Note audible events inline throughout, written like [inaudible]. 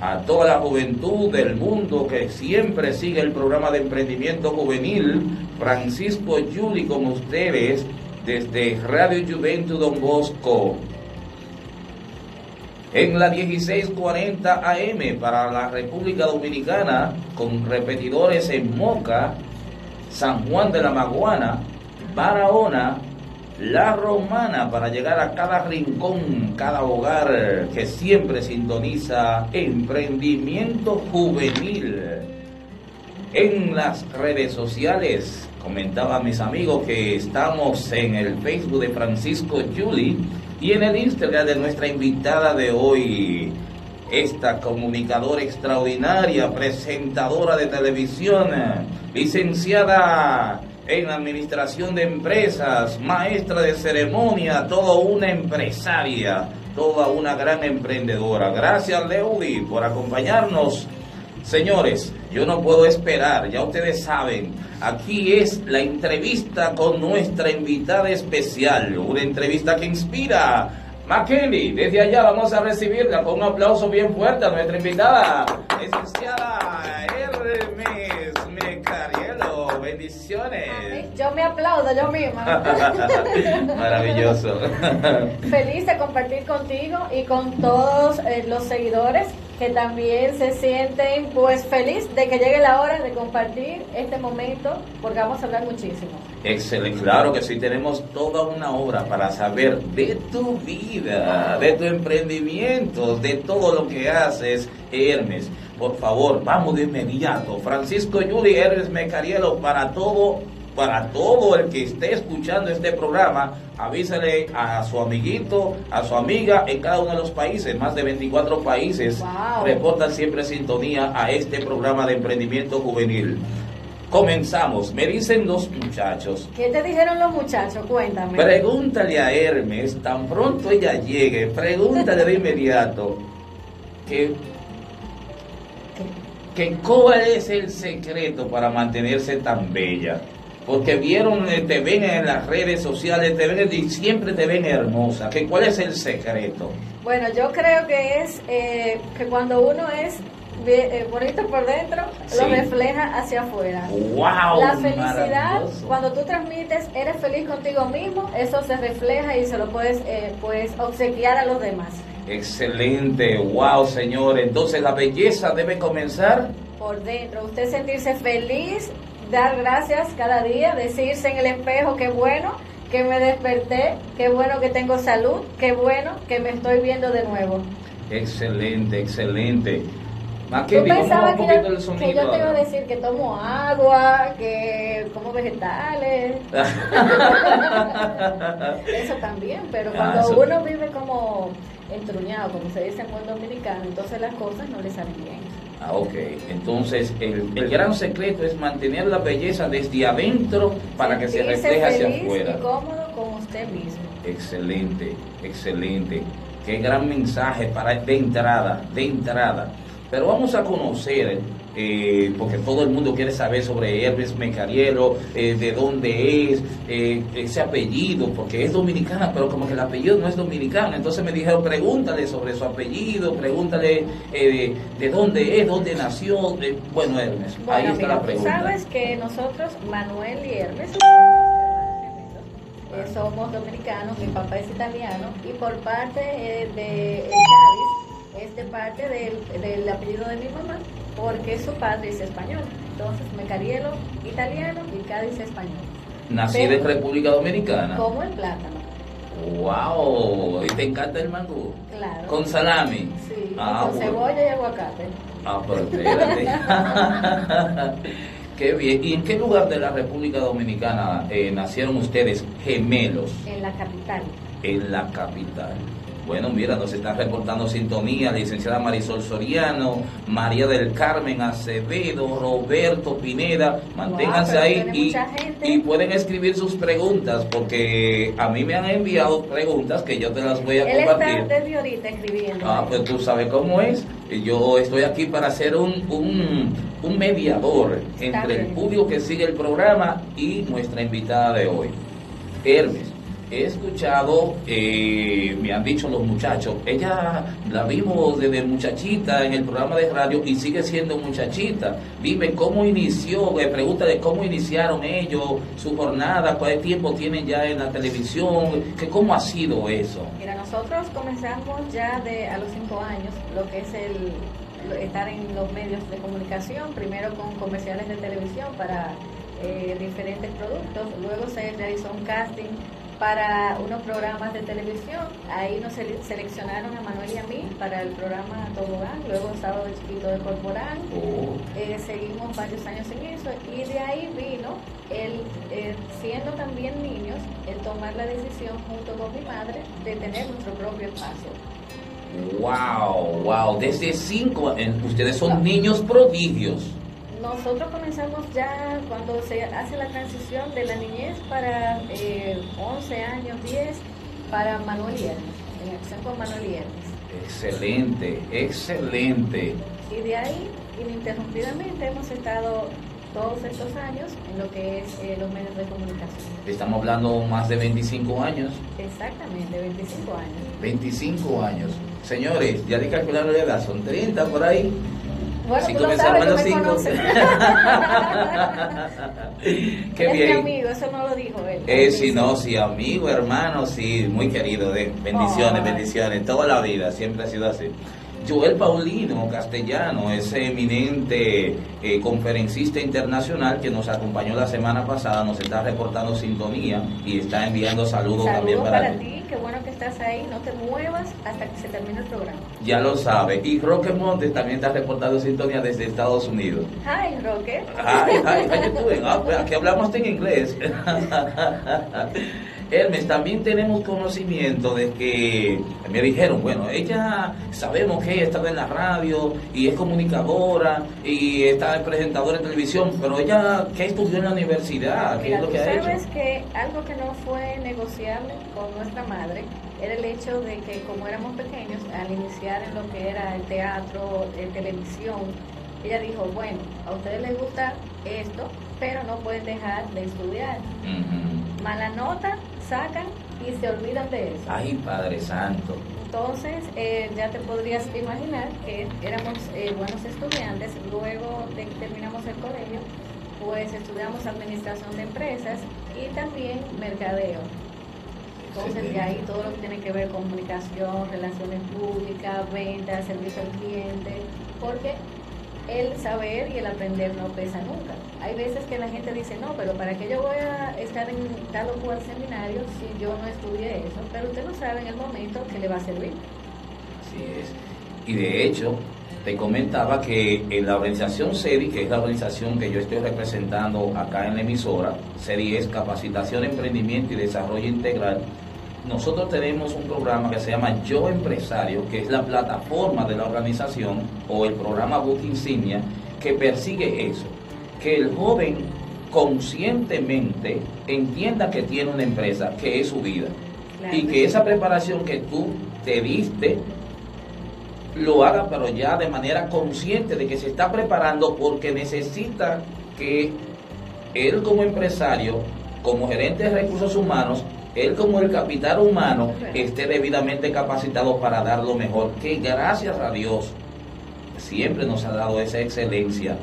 a toda la juventud del mundo que siempre sigue el programa de emprendimiento juvenil, Francisco Yuli con ustedes desde Radio Juventud Don Bosco. En la 1640 AM para la República Dominicana, con repetidores en Moca, San Juan de la Maguana, Barahona, La Romana, para llegar a cada rincón, cada hogar que siempre sintoniza emprendimiento juvenil. En las redes sociales, comentaba mis amigos que estamos en el Facebook de Francisco Juli y en el Instagram de nuestra invitada de hoy, esta comunicadora extraordinaria, presentadora de televisión, licenciada en administración de empresas, maestra de ceremonia, toda una empresaria, toda una gran emprendedora. Gracias, Leudi, por acompañarnos. Señores, yo no puedo esperar, ya ustedes saben, aquí es la entrevista con nuestra invitada especial, una entrevista que inspira. McKinney, desde allá vamos a recibirla con un aplauso bien fuerte a nuestra invitada, licenciada Bendiciones. Yo me aplaudo yo misma. [laughs] Maravilloso. Feliz de compartir contigo y con todos eh, los seguidores que también se sienten pues feliz de que llegue la hora de compartir este momento porque vamos a hablar muchísimo. Excelente, claro que sí, tenemos toda una hora para saber de tu vida, de tu emprendimiento, de todo lo que haces, Hermes. Por favor, vamos de inmediato. Francisco Yuli Hermes Mecarielo para todo para todo el que esté escuchando este programa, avísale a su amiguito, a su amiga en cada uno de los países, más de 24 países, reportan siempre sintonía a este programa de emprendimiento juvenil. Comenzamos, me dicen los muchachos. ¿Qué te dijeron los muchachos? Cuéntame. Pregúntale a Hermes, tan pronto ella llegue, pregúntale de inmediato que, que cuál es el secreto para mantenerse tan bella porque vieron, eh, te ven en las redes sociales, te ven y siempre te ven hermosa. ¿Qué, ¿Cuál es el secreto? Bueno, yo creo que es eh, que cuando uno es eh, bonito por dentro, lo refleja hacia afuera. Wow, la felicidad, cuando tú transmites, eres feliz contigo mismo, eso se refleja y se lo puedes, puedes obsequiar a los demás. Excelente, wow, señor. Entonces la belleza debe comenzar por dentro. Usted sentirse feliz dar gracias cada día, decirse en el espejo qué bueno que me desperté, qué bueno que tengo salud, qué bueno que me estoy viendo de nuevo. Excelente, excelente. ¿Tú pensabas que, yo, que yo te iba a decir que tomo agua, que como vegetales? [laughs] Eso también, pero ah, cuando uno vive como entruñado, como se dice en buen dominicano, entonces las cosas no le salen bien. Ah, ok. Entonces, el, el, gran secreto es mantener la belleza desde adentro para que se refleje hacia afuera. Y cómodo con usted mismo. Excelente, excelente. Qué gran mensaje para de entrada, de entrada. Pero vamos a conocer eh, porque todo el mundo quiere saber sobre Hermes Mecarielo, eh, de dónde es, eh, ese apellido, porque es dominicana, pero como que el apellido no es dominicano. Entonces me dijeron, pregúntale sobre su apellido, pregúntale de, dónde es, dónde nació. bueno, Hermes, ahí está la pregunta. Sabes que nosotros, Manuel y Hermes, somos dominicanos, mi papá es italiano, y por parte de Cádiz, es de parte del apellido de mi mamá porque su padre es español. Entonces, Mecarielo italiano y Cádiz español. Nací de República Dominicana. Como el plátano. ¡Wow! ¿Y te encanta el mangú? Claro. ¿Con salami? Sí, ah, con cebolla y aguacate. Ah, pero espérate. [laughs] qué bien. ¿Y en qué lugar de la República Dominicana eh, nacieron ustedes gemelos? En la capital. En la capital. Bueno, mira, nos están reportando sintonía licenciada Marisol Soriano, María del Carmen Acevedo, Roberto Pineda. Manténganse ahí y, pueden escribir sus preguntas porque a mí me han enviado preguntas que yo te las voy a compartir. Está desde ahorita escribiendo. Ah, pues tú sabes cómo es. Yo estoy aquí para ser un, un, mediador entre el público que sigue el programa y nuestra invitada de hoy. Hermes, he escuchado, eh, me han dicho los muchachos, ella la vimos desde muchachita en el programa de radio y sigue siendo muchachita. Dime cómo inició, me pregunta de cómo iniciaron ellos su jornada, cuál tiempo tienen ya en la televisión, que cómo ha sido eso. Mira, nosotros comenzamos ya de a los cinco años, lo que es el estar en los medios de comunicación, primero con comerciales de televisión para eh, diferentes productos, luego se realizó un casting para unos programas de televisión. Ahí nos seleccionaron a Manuel y a mí para el programa Tobogán, luego Sábado Chiquito de Corporal. Oh. Eh, seguimos varios años en eso y de ahí vino el, eh, siendo también niños, el tomar la decisión junto con mi madre de tener nuestro propio espacio. Wow, wow, desde cinco, ustedes son niños prodigios. Nosotros comenzamos ya cuando se hace la transición de la niñez para eh, 11 años, 10, para Manuel Yernes, en acción con Manuel Yernes. Excelente, excelente. Y de ahí, ininterrumpidamente, hemos estado todos estos años en lo que es eh, los medios de comunicación. Estamos hablando más de 25 años. Exactamente, 25 años. 25 años. Señores, ya de calcular la edad, son 30 por ahí. Bueno, tú lo sabes, tú me conoces. [laughs] Qué bien. mi amigo, eso no lo dijo él. Eh, sí, no, sí, amigo, hermano, sí, muy querido. De, bendiciones, bendiciones, toda la vida, siempre ha sido así. Joel Paulino Castellano, ese eminente eh, conferencista internacional que nos acompañó la semana pasada, nos está reportando sintonía y está enviando saludos, también para, ti. Qué bueno que estás ahí, no te muevas hasta que se termine el programa. Ya lo sabe. Y Roque Montes también está reportando sintonía desde Estados Unidos. Hi, Roque. Hi, hi, how you doing? Pues, aquí hablamos en inglés. [laughs] Hermes, también tenemos conocimiento de que me dijeron, bueno, ella sabemos que ella estaba en la radio y es comunicadora y está presentadora en televisión, pero ella, ¿qué estudió en la universidad? ¿Qué es lo que ha sabes que algo que no fue negociable con nuestra madre era el hecho de que como éramos pequeños, al iniciar en lo que era el teatro, en televisión, ella dijo, bueno, a ustedes les gusta esto, pero no pueden dejar de estudiar. Mala nota, sacan y se olvidan de eso. Ay, Padre Santo. Entonces, eh, ya te podrías imaginar que éramos eh, buenos estudiantes, luego de que terminamos el colegio, pues estudiamos administración de empresas y también mercadeo. Entonces, de ahí todo lo que tiene que ver con comunicación, relaciones públicas, ventas, servicio al cliente, porque el saber y el aprender no pesa nunca. Hay veces que la gente dice, no, pero ¿para qué yo voy a estar en tal o cual seminario si yo no estudié eso? Pero usted no sabe en el momento que le va a servir. Así es. Y de hecho, te comentaba que en la organización CEDI, que es la organización que yo estoy representando acá en la emisora, CEDI es Capacitación, Emprendimiento y Desarrollo Integral, nosotros tenemos un programa que se llama Yo Empresario, que es la plataforma de la organización o el programa Book Insignia que persigue eso, que el joven conscientemente entienda que tiene una empresa, que es su vida, y que esa preparación que tú te diste lo haga, pero ya de manera consciente de que se está preparando porque necesita que él como empresario, como gerente de recursos humanos, él como el capital humano esté debidamente capacitado para dar lo mejor, que gracias a Dios siempre nos ha dado esa excelencia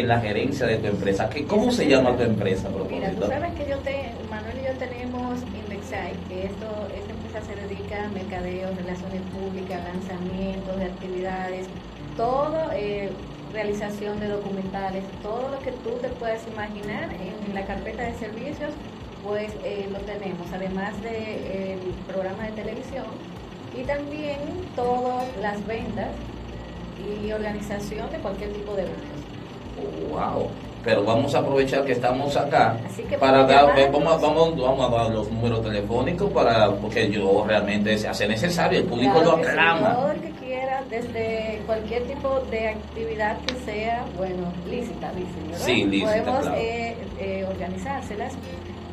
en la gerencia de tu empresa. ¿Qué, ¿Cómo se llama tu empresa? Mira, tú sabes que yo te, Manuel y yo tenemos Indexai, que esto, esta empresa se dedica a mercadeo, relaciones públicas, lanzamientos de actividades, todo, eh, realización de documentales, todo lo que tú te puedas imaginar en la carpeta de servicios pues eh, lo tenemos, además del de, programa de televisión y también todas las ventas y organización de cualquier tipo de eventos. ¡Wow! Pero vamos a aprovechar que estamos acá para dar, vamos, vamos, vamos, a dar los números telefónicos para porque yo realmente se hace necesario, el público lo aclama. todo el que quiera, desde cualquier tipo de actividad que sea, bueno, lícita, lícita, Sí, lícita, Podemos eh, eh, organizárselas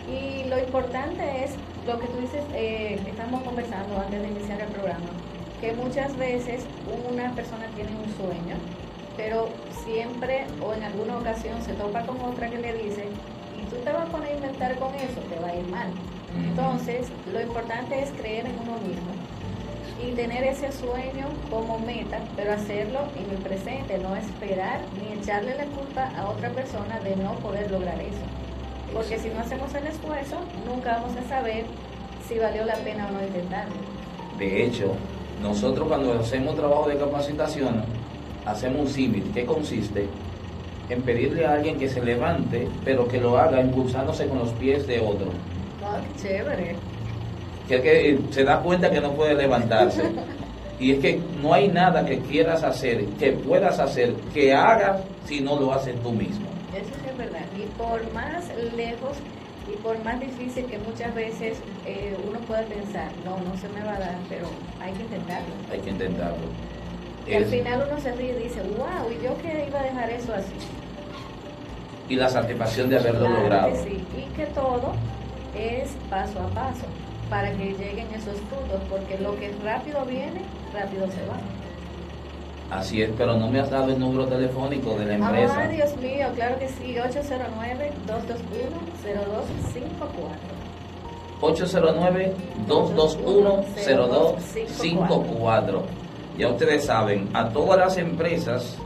y lo importante es lo que tú dices, eh, estamos conversando antes de iniciar el programa, que muchas veces una persona tiene un sueño, pero siempre o en alguna ocasión se topa con otra que le dice, y tú te vas a poner a inventar con eso, te va a ir mal. Entonces, lo importante es creer en uno mismo y tener ese sueño como meta, pero hacerlo en el presente, no esperar ni echarle la culpa a otra persona de no poder lograr eso. Porque si no hacemos el esfuerzo, nunca vamos a saber si valió la pena o no intentarlo. De hecho, nosotros cuando hacemos trabajo de capacitación, hacemos un símil que consiste en pedirle a alguien que se levante, pero que lo haga impulsándose con los pies de otro. Ah, qué chévere. Que, que se da cuenta que no puede levantarse. [laughs] Y es que no hay nada que quieras hacer, que puedas hacer, que hagas si no lo haces tú mismo. Eso sí es verdad. Y por más lejos y por más difícil que muchas veces eh, uno pueda pensar, no, no se me va a dar, pero hay que intentarlo. Hay que intentarlo. Y al final uno se ríe y dice, wow, ¿y yo que iba a dejar eso así? Y la satisfacción de haberlo logrado. sí. Y que todo es paso a paso para que lleguen esos frutos, porque lo que rápido viene, rápido se va. Así es, pero no me has dado el número telefónico de la empresa. Ah, Dios mío, claro que sí, 809-221-0254. 809-221-0254. Ya ustedes saben, a todas las empresas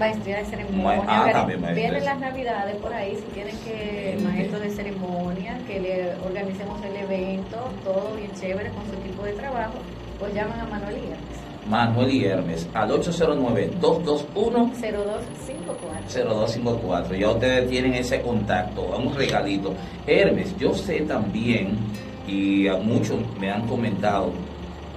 maestría de ceremonia. Ah, Vienen las navidades por ahí, si tienen que maestro de ceremonia, que le organicemos el evento, todo bien chévere con su equipo de trabajo, pues llaman a Manuel y Hermes. Manuel y Hermes al 809-221-0254. Ya ustedes tienen ese contacto, un regalito. Hermes, yo sé también, y a muchos me han comentado,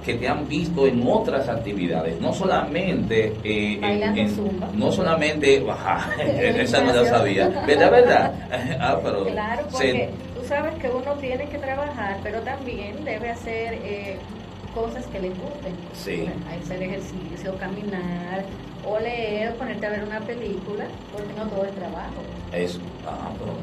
que te han visto en otras actividades, no solamente eh, en, no solamente, [laughs] baja, [laughs] esa no la sabía, ¿verdad? ¿verdad? [laughs] ah, pero claro, porque tú sabes que uno tiene que trabajar, pero también debe hacer eh, cosas que le gusten. Sí. Hacer ejercicio, caminar, o leer, ponerte a ver una película, porque no todo es trabajo. Eso, ah, pero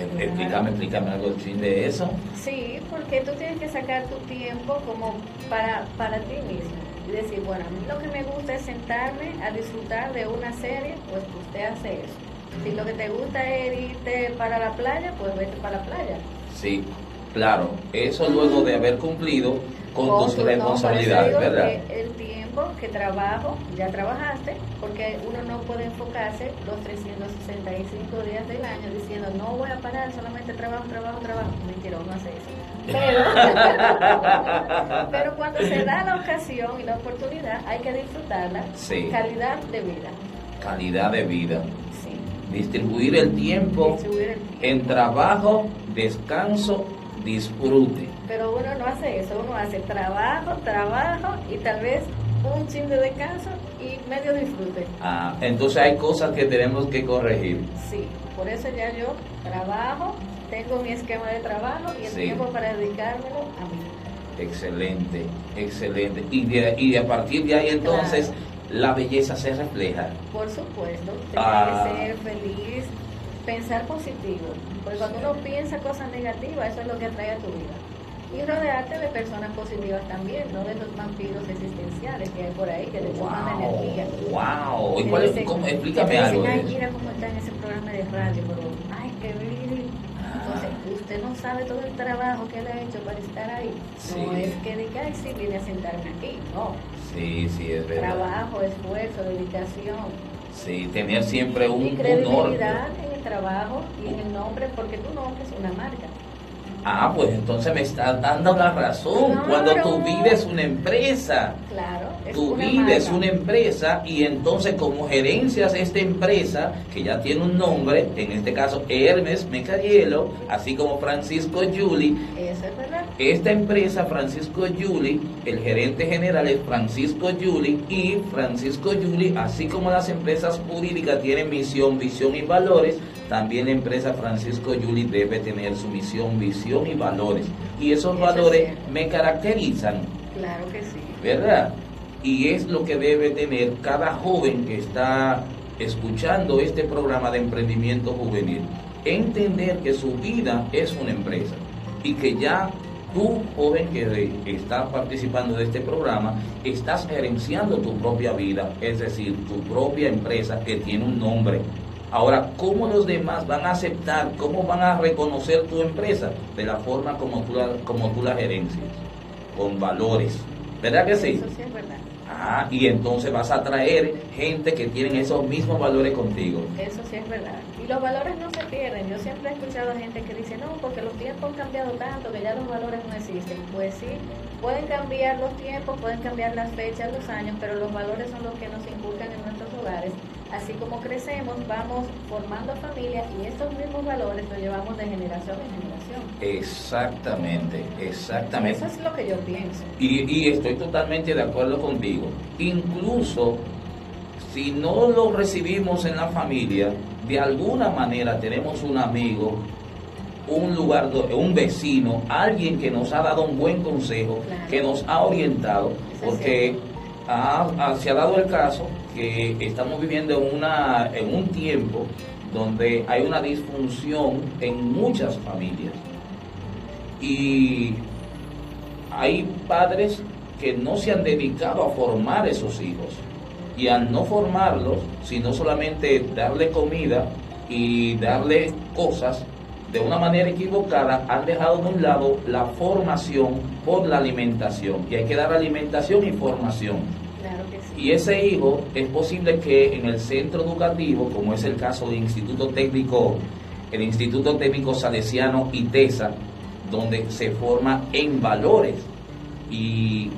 Explícame, explícame algo de eso. Sí, porque tú tienes que sacar tu tiempo como para, para ti mismo. Y decir, bueno, a mí lo que me gusta es sentarme a disfrutar de una serie, pues usted hace eso. Si lo que te gusta es irte para la playa, pues vete para la playa. Sí, claro. Eso luego de haber cumplido con, tus responsabilidades, ¿verdad? El tiempo que trabajo, ya trabajaste, porque uno no puede enfocarse los 365 días del año diciendo no voy a parar, solamente trabajo, trabajo, trabajo. Mentira, uno hace eso. Pero, [laughs] cuando se da la ocasión y la oportunidad, hay que disfrutarla. Sí. Calidad de vida. Calidad de vida. Distribuir el tiempo, Distribuir el tiempo. en trabajo, descanso, disfrute pero uno no hace eso, uno hace trabajo, trabajo y tal vez un chin de descanso y medio disfrute. Ah, entonces hay cosas que tenemos que corregir. Sí, por eso ya yo trabajo, tengo mi esquema de trabajo y el tiempo para dedicármelo a mí. Excelente, excelente. Y de, y a partir de ahí entonces la belleza se refleja. Por supuesto, tener que ah. ser feliz, pensar positivo, porque cuando uno piensa cosas negativas, eso es lo que atrae a tu vida y rodearte de personas positivas también, no de los vampiros existenciales que hay por ahí, que te la energía. ¡Wow! ¿Y cuál es, cómo, explícame algo. Ay, mira cómo está en ese programa de radio, pero, ay, qué bien. Entonces, usted no sabe todo el trabajo que él ha hecho para estar ahí. No es que diga, ay, sí, viene a sentarme aquí. No. Sí, sí, es verdad. Trabajo, esfuerzo, dedicación. Sí, tener siempre un, y credibilidad en el trabajo y en el nombre, porque tu nombre es una marca. Ah, pues entonces me estás dando la razón. Cuando tú vives una empresa, claro, tú vives una empresa y entonces como gerencias esta empresa, que ya tiene un nombre, en este caso Hermes Mecarielo, así como Francisco Juli, Eso es verdad. esta empresa Francisco Juli, el gerente general es Francisco Juli y Francisco Juli, así como las empresas jurídicas tienen misión, visión y valores, también la empresa Francisco Yuli debe tener su misión, visión y valores. Y esos valores me caracterizan. Claro que sí. ¿Verdad? Y es lo que debe tener cada joven que está escuchando este programa de emprendimiento juvenil. Entender que su vida es una empresa y que ya tú, joven que está participando de este programa, estás gerenciando tu propia vida, es decir, tu propia empresa que tiene un nombre Ahora, ¿cómo los demás van a aceptar, cómo van a reconocer tu empresa? De la forma como tú la, como tú la gerencias, con valores. ¿Verdad que sí? Eso sí es verdad. Ah, y entonces vas a traer gente que tienen esos mismos valores contigo. Eso sí es verdad. Y los valores no se pierden. Yo siempre he escuchado a gente que dice, no, porque los tiempos han cambiado tanto que ya los valores no existen. Pues sí, pueden cambiar los tiempos, pueden cambiar las fechas, los años, pero los valores son los que nos inculcan en nuestros hogares. Así como crecemos, vamos formando familias y estos mismos valores los llevamos de generación en generación. Exactamente, exactamente. Eso es lo que yo pienso. Y, y estoy totalmente de acuerdo contigo. Incluso si no lo recibimos en la familia, de alguna manera tenemos un amigo, un lugar, un vecino, alguien que nos ha dado un buen consejo, Claro. que nos ha orientado, porque ha- ha- se ha dado el caso que estamos viviendo en, una, en un tiempo donde hay una disfunción en muchas familias. Y hay padres que no se han dedicado a formar esos hijos. Y al no formarlos, sino solamente darle comida y darle cosas de una manera equivocada, han dejado de un lado la formación por la alimentación. Y hay que dar alimentación y formación. Y ese hijo es posible que en el centro educativo, como es el caso del Instituto Técnico, el Instituto Técnico Salesiano ITESA, donde se forma en valores. Y,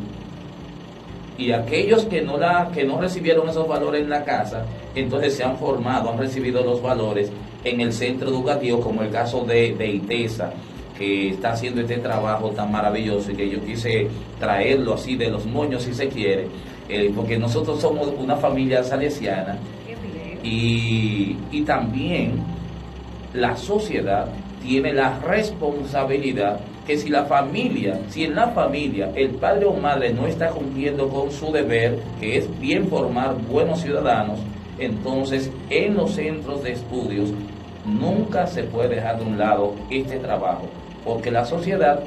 y aquellos que no, la, que no recibieron esos valores en la casa, entonces se han formado, han recibido los valores en el centro educativo, como el caso de, de ITESA, que está haciendo este trabajo tan maravilloso y que yo quise traerlo así de los moños si se quiere, eh, porque nosotros somos una familia salesiana. Y, y también la sociedad tiene la responsabilidad que si la familia, si en la familia el padre o madre no está cumpliendo con su deber, que es bien formar buenos ciudadanos, entonces en los centros de estudios nunca se puede dejar de un lado este trabajo, porque la sociedad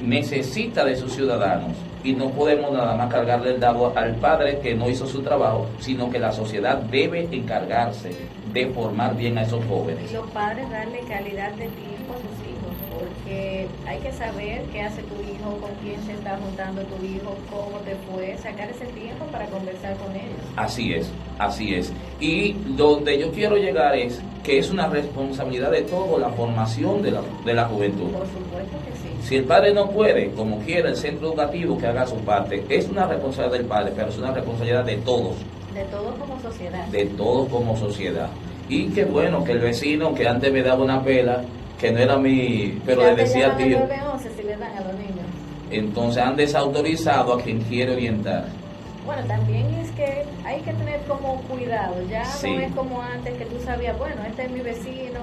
necesita de sus ciudadanos y no podemos nada más cargarle el dado al padre que no hizo su trabajo, sino que la sociedad debe encargarse de formar bien a esos jóvenes. Los padres darle calidad de tiempo a sus hijos, porque hay que saber qué hace tu hijo, con quién se está juntando tu hijo, cómo te fue, sacar ese tiempo para conversar con ellos. Así es, así es. Y donde yo quiero llegar es que es una responsabilidad de todo la formación de la, de la juventud. Por supuesto que sí. Si el padre no puede, como quiera el centro educativo que haga su parte, es una responsabilidad del padre, pero es una responsabilidad de todos, De todos como sociedad. de todos como sociedad. Y qué bueno que el vecino que antes me daba una pela, que no era mi, pero le decía tío, 911 si le dan a los niños. entonces han desautorizado a quien quiere orientar. Bueno, también es que hay que tener como cuidado, ya Sí. no es como antes que tú sabías, bueno, este es mi vecino,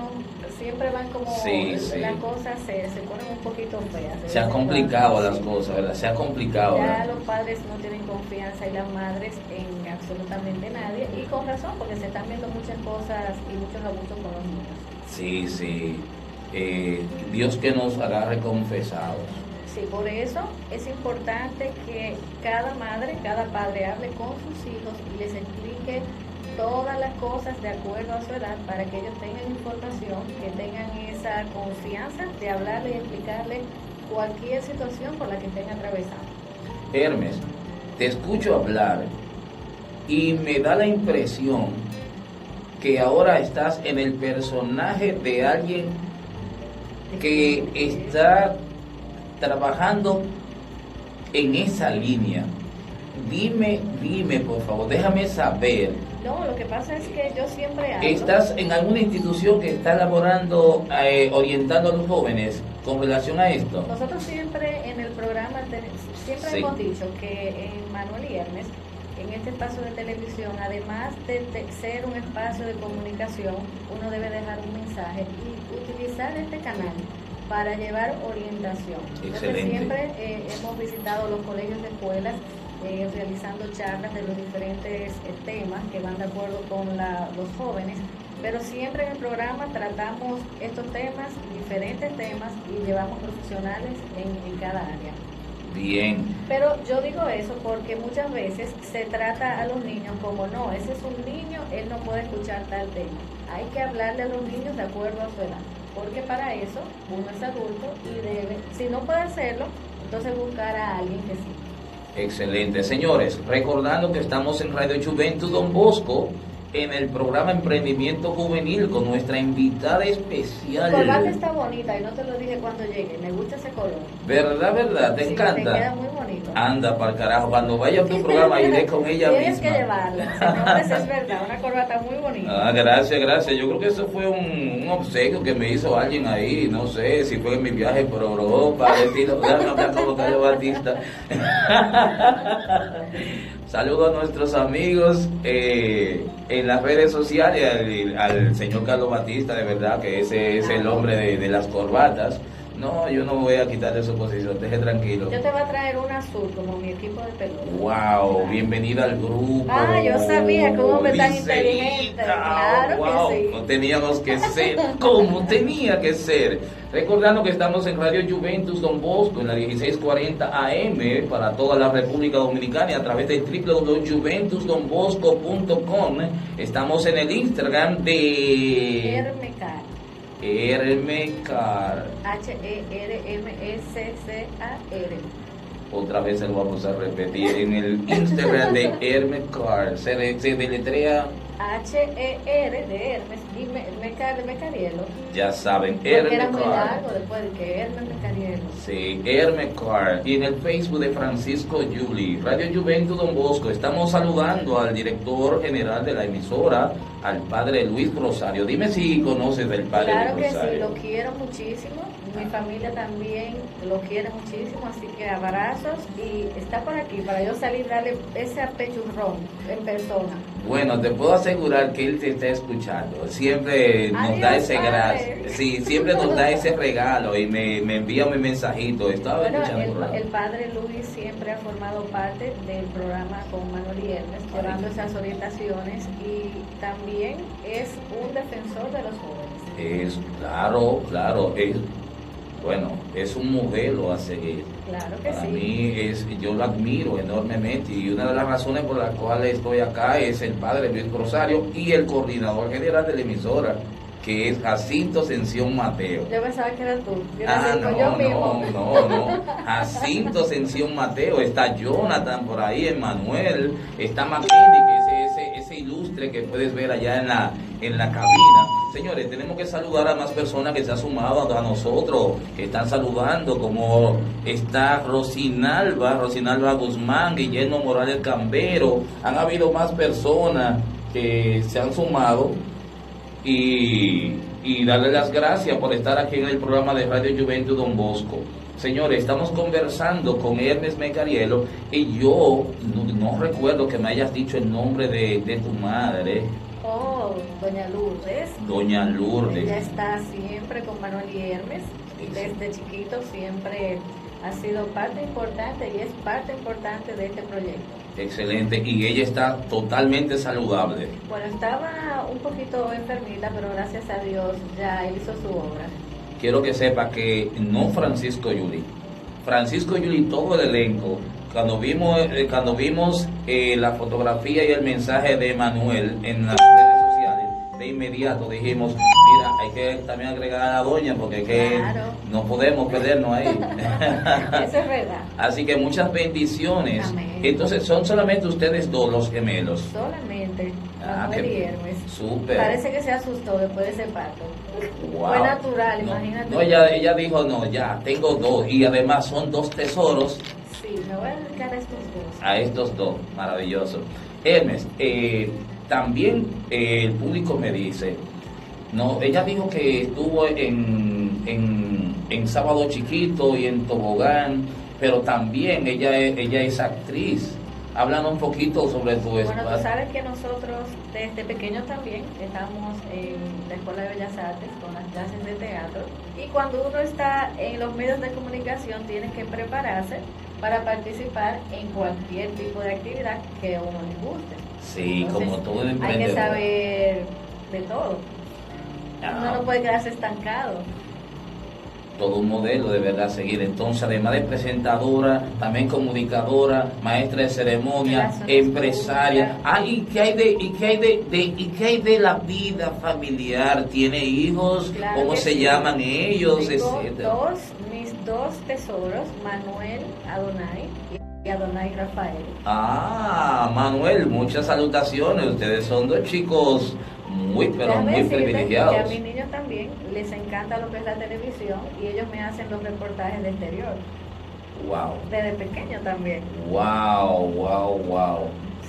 siempre van como Sí, sí. las cosas se, se ponen un poquito feas. Se han complicado las cosas, ¿verdad? Se ha complicado. Ya ¿verdad? los padres no tienen confianza y las madres en absolutamente nadie y con razón porque se están viendo muchas cosas y muchos abusos con los niños. Sí, sí. Eh, Dios que nos agarre confesados. Sí, por eso es importante que cada madre, cada padre hable con sus hijos y les explique todas las cosas de acuerdo a su edad para que ellos tengan información, que tengan esa confianza de hablarle y explicarle cualquier situación por la que estén atravesando. Hermes, te escucho hablar y me da la impresión que ahora estás en el personaje de alguien que está trabajando en esa línea. Dime, dime por favor, déjame saber. No, lo que pasa es que yo siempre hablo. ¿Estás en alguna institución que está elaborando, eh, orientando a los jóvenes con relación a esto? Nosotros siempre en el programa siempre Sí. hemos dicho que en Manuel y Hermes, en este espacio de televisión, además de, de ser un espacio de comunicación, uno debe dejar un mensaje y utilizar este canal para llevar orientación. Entonces Excelente. siempre eh, hemos visitado los colegios de escuelas eh, realizando charlas de los diferentes eh, temas que van de acuerdo con la- los jóvenes, pero siempre en el programa tratamos estos temas, diferentes temas, y llevamos profesionales en, en cada área. Bien. Pero yo digo eso porque muchas veces se trata a los niños como no, ese es un niño, él no puede escuchar tal tema. Hay que hablarle a los niños de acuerdo a su edad, porque para eso uno es adulto y debe, si no puede hacerlo, entonces buscar a alguien que sí. Excelente. Señores, recordando que estamos en Radio Juventud Don Bosco, en el programa Emprendimiento Juvenil con nuestra invitada especial. El corbata está bonita y no te lo dije cuando llegue. Me gusta ese color. ¿Verdad, verdad? ¿Te Sí, encanta? Te queda muy. Anda para el carajo. Cuando vaya a tu programa iré con ella Tienes misma. que llevarla. [laughs] Señores, es verdad. Una corbata muy bonita. Ah, gracias, gracias. Yo creo que eso fue un, un obsequio que me hizo alguien ahí, no sé, si fue en mi viaje por Europa, Batista. [laughs] Saludos a nuestros amigos eh, en las redes sociales, al, al señor Carlos Batista, de verdad que ese es el hombre de, de las corbatas. No, yo no voy a quitarle su posición, deje tranquilo. Yo te voy a traer un azul como mi equipo de pelota. Wow, bienvenida al grupo. Ah, yo sabía cómo me tan inteligente. Claro que Wow, sí. No teníamos que ser como tenía que ser. Recordando que estamos en Radio Juventus Don Bosco en la 1640 AM para toda la República Dominicana y a través de www.juventusdonbosco.com. Estamos en el Instagram de Hermecar. Hermecar. H-E-R-M-E-C-C-A-R. Otra vez se lo vamos a repetir en el Instagram de Hermecar. Se, de- se deletrea, H-E-R de Hermes y me, Mecar de Mecarielo. ya saben, después de que Hermes Mecarielo. Sí, Hermecar. Y en el Facebook de Francisco Yuli, Radio Juventud Don Bosco, estamos saludando al director general de la emisora, al padre Luis Rosario. Dime si conoces del padre Claro Luis que sí, Rosario. lo quiero muchísimo. Mi familia también lo quiere muchísimo, así que abrazos y está por aquí para yo salir y darle ese apechurrón en persona. Bueno, te puedo asegurar que él te está escuchando. Siempre nos Adiós, da ese gracias. Sí, siempre nos da ese regalo y me, me envía mi mensajito. Estaba Bueno, escuchando el padre Luis siempre ha formado parte del programa con Manuel Hermes, llevando esas orientaciones y también es un defensor de los jóvenes. Es claro, claro, es bueno, es un modelo a seguir. Claro que Para sí. mí es, yo lo admiro enormemente y una de las razones por las cuales estoy acá es el padre Luis Rosario y el coordinador general de la emisora, que es Jacinto Sención Mateo. Yo pensaba que era tú. Ah, no, yo no, mismo. no, no. [laughs] Jacinto Sención Mateo, está Jonathan por ahí, Emanuel, está Mackenzie, que es que puedes ver allá en la, en la cabina. Señores, tenemos que saludar a más personas que se han sumado a nosotros, que están saludando, como está Rosinalba, Rosinalba Guzmán, Guillermo Morales Cambero. Han habido más personas que se han sumado y, y darle las gracias por estar aquí en el programa de Radio Juventud Don Bosco. Señores, estamos conversando con Ernest Mecarielo y yo no, no recuerdo que me hayas dicho el nombre de, de tu madre, Oh, doña Lourdes. Doña Ella Lourdes. está siempre con Manuel y Hermes. Desde chiquito siempre ha sido parte importante y es parte importante de este proyecto. Excelente. Y ella está totalmente saludable. Bueno, estaba un poquito enfermita, pero gracias a Dios ya hizo su obra. Quiero que sepa que no Francisco Yuli. Francisco Yuli, todo el elenco. Cuando vimos, eh, cuando vimos eh, la fotografía y el mensaje de Manuel en las redes sociales, de inmediato dijimos, mira, hay que también agregar a la doña porque que Claro. no podemos perdernos ahí. [laughs] Eso es verdad. Así que muchas bendiciones. Amén. Entonces, son solamente ustedes dos los gemelos. Solamente Ah, qué- Hermes. Súper. Parece que se asustó después de ese parto. Wow. Fue natural, No, imagínate. No, ella, ella dijo, no, ya, tengo dos. Y además son dos tesoros Sí, me voy a dedicar a estos dos. a estos dos. Maravilloso. Hermes, eh, también eh, el público me dice, no, ella dijo que estuvo en, en, en Sábado Chiquito y en Tobogán, pero también ella es, ella es actriz. Háblanos un poquito sobre tu Bueno, tú sabes que nosotros desde pequeños también estamos en la Escuela de Bellas Artes con las clases de teatro y cuando uno está en los medios de comunicación tiene que prepararse para participar en cualquier tipo de actividad que a uno le guste. Sí, Entonces, como todo Hay que emprendedor. saber de todo. Ah. Uno no puede quedarse estancado. todo un modelo de verdad seguir. Entonces, además de presentadora, también comunicadora, maestra de ceremonia, empresaria. Ah, ¿y qué hay de, y qué hay de, de- y qué hay de la vida familiar? ¿Tiene hijos? Claro ¿Cómo se sí. llaman ellos? Tengo etcétera? dos, mis dos tesoros, Manuel Adonai y Adonai Rafael. Ah, Manuel, muchas salutaciones. Ustedes son dos chicos muy, pero muy privilegiados. Que a mis niños también les encanta lo que es la televisión y ellos me hacen los reportajes de exterior, Wow, desde pequeño también. wow, wow, wow.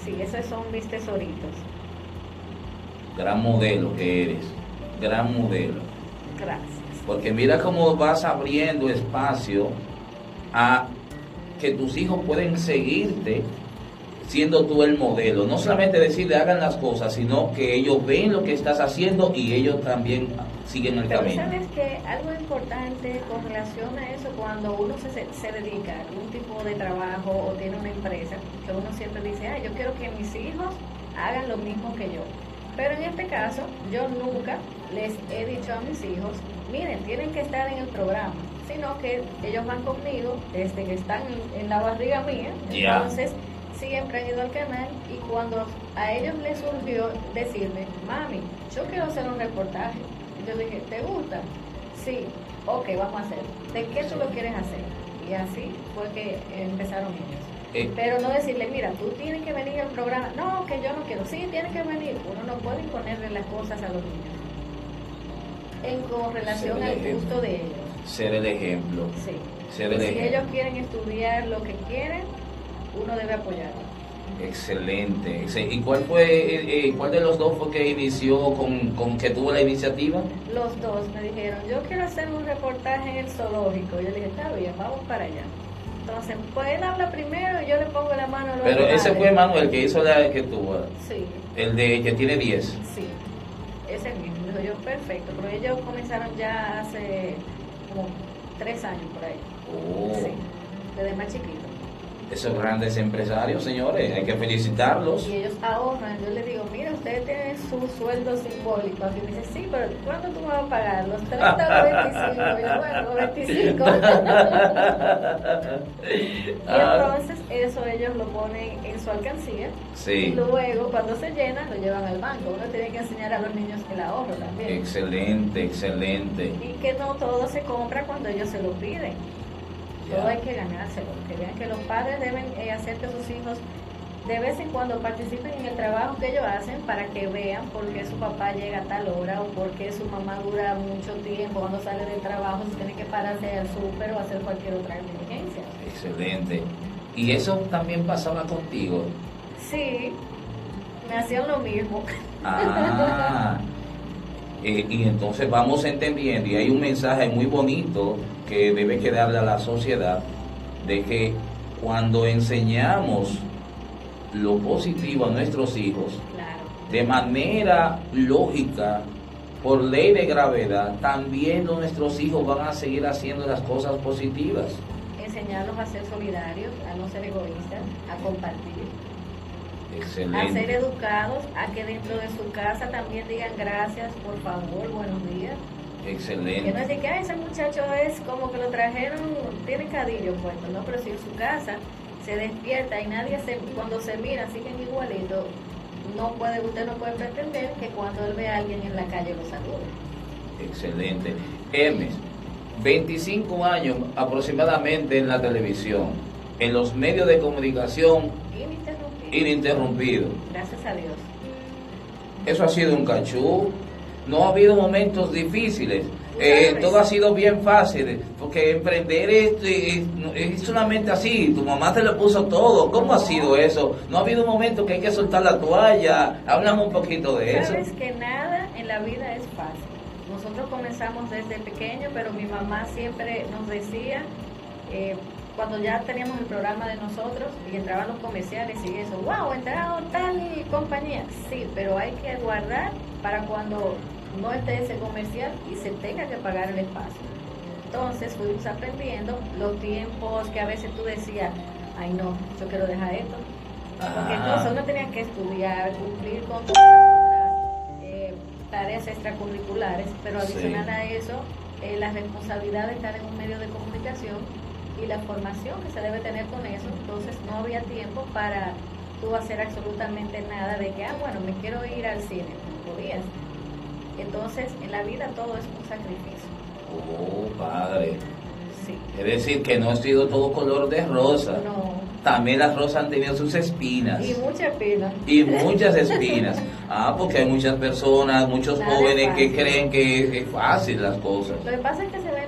Sí, esos son mis tesoritos. Gran modelo que eres. Gran modelo. Gracias. Porque mira cómo vas abriendo espacio a que tus hijos pueden seguirte siendo tú el modelo. No solamente decirle hagan las cosas, sino que ellos ven lo que estás haciendo y ellos también siguen el Pero camino. sabes que algo importante con relación a eso, cuando uno se, se dedica a algún tipo de trabajo o tiene una empresa, que uno siempre dice, ah, yo quiero que mis hijos hagan lo mismo que yo. Pero en este caso, yo nunca les he dicho a mis hijos, miren, tienen que estar en el programa, sino que ellos van conmigo desde que están en, en la barriga mía. Entonces, siempre han ido al canal y cuando a ellos les surgió decirme, mami, yo quiero hacer un reportaje. Y yo dije, ¿te gusta? Sí, ok, vamos a hacer. ¿De qué tú lo quieres hacer? Y así fue que empezaron ellos. Eh, Pero no decirle, mira, tú tienes que venir al programa. No, que yo no quiero. Sí, tienes que venir. Uno no puede imponerle las cosas a los niños. En con relación al ejemplo. gusto de ellos. ser el ejemplo. Sí. Ser Y el si ejemplo. ellos quieren estudiar lo que quieren, uno debe apoyarlos. Excelente. Exce- ¿Y cuál fue, eh, eh, cuál de los dos fue que inició con, con que tuvo la iniciativa? Los dos me dijeron, yo quiero hacer un reportaje en el zoológico. Yo le dije, está bien, vamos para allá. Entonces, pues él habla primero y yo le pongo la mano a los Pero ese animales. fue Manuel que hizo la que tuvo, Sí, el de que tiene 10. sí. Ese mismo. Dijo yo, perfecto. Pero ellos comenzaron ya hace como tres años por ahí. Oh, Sí, desde más chiquito. Esos grandes empresarios, señores, hay que felicitarlos. Y ellos ahorran. Yo les digo, mira, ustedes tienen su sueldo simbólico. Y me dice, sí, pero ¿cuándo tú me vas a pagar? ¿Los 30 o 25? Y yo, bueno, los [laughs] 25. y Ah, entonces eso ellos lo ponen en su alcancía. Y sí, luego, cuando se llena, lo llevan al banco. Uno tiene que enseñar a los niños el ahorro también. excelente, excelente. Y que no todo se compra cuando ellos se lo piden. Todo hay que ganárselo. Que vean que los padres deben eh, hacer que sus hijos de vez en cuando participen en el trabajo que ellos hacen para que vean por qué su papá llega a tal hora o por qué su mamá dura mucho tiempo cuando sale del trabajo, si tiene que pararse al súper o hacer cualquier otra diligencia. Excelente. Y eso también pasaba contigo. Sí, me hacían lo mismo. Ah, [laughs] eh, y entonces vamos entendiendo, y hay un mensaje muy bonito que debe quedarle a la sociedad, de que cuando enseñamos lo positivo a nuestros hijos, Claro. de manera lógica, por ley de gravedad, también nuestros hijos van a seguir haciendo las cosas positivas. Enseñarlos a ser solidarios, a no ser egoístas, a compartir. A ser Excelente. educados, a que dentro de su casa también digan gracias, por favor, buenos días. Que no Excelente. es de que "Ay, ese muchacho es como que lo trajeron, tiene cadillo puesto, ¿no? Pero si en su casa se despierta y nadie se, cuando se mira, siguen igualito, no puede, usted no puede pretender que cuando él ve a alguien en la calle lo salude. Excelente. Hermes, 25 años aproximadamente en la televisión, en los medios de comunicación. Ininterrumpido. Gracias a Dios. Eso ha sido un cachú. No ha habido momentos difíciles. Eh, todo ha sido bien fácil. Porque emprender es, es, es solamente así. Tu mamá te lo puso todo. ¿Cómo ha sido eso? No ha habido un momento que hay que soltar la toalla. Háblame un poquito de eso. Sabes que nada en la vida es fácil. Nosotros comenzamos desde pequeño, pero mi mamá siempre nos decía, eh, cuando ya teníamos el programa de nosotros y entraban los comerciales y eso, wow, entrado tal compañía. Sí, pero hay que guardar para cuando no esté ese comercial y se tenga que pagar el espacio. Entonces fuimos aprendiendo los tiempos que a veces tú decías, ay no, yo quiero dejar esto. Porque Ah. entonces uno tenía que estudiar, cumplir con todas eh, tareas extracurriculares, pero Sí. adicional a eso, eh, la responsabilidad de estar en un medio de comunicación y la formación que se debe tener con eso. Entonces no había tiempo para tú hacer absolutamente nada de que, ah, bueno, me quiero ir al cine. No podías. Entonces en la vida todo es un sacrificio. Oh, padre. Sí. Es decir, que no ha sido todo color de rosa. No. También las rosas han tenido sus espinas. Y mucha pena. Y muchas espinas. [laughs] Ah, porque hay muchas personas, muchos Nada jóvenes que creen que es fácil las cosas. Lo que pasa es que se idea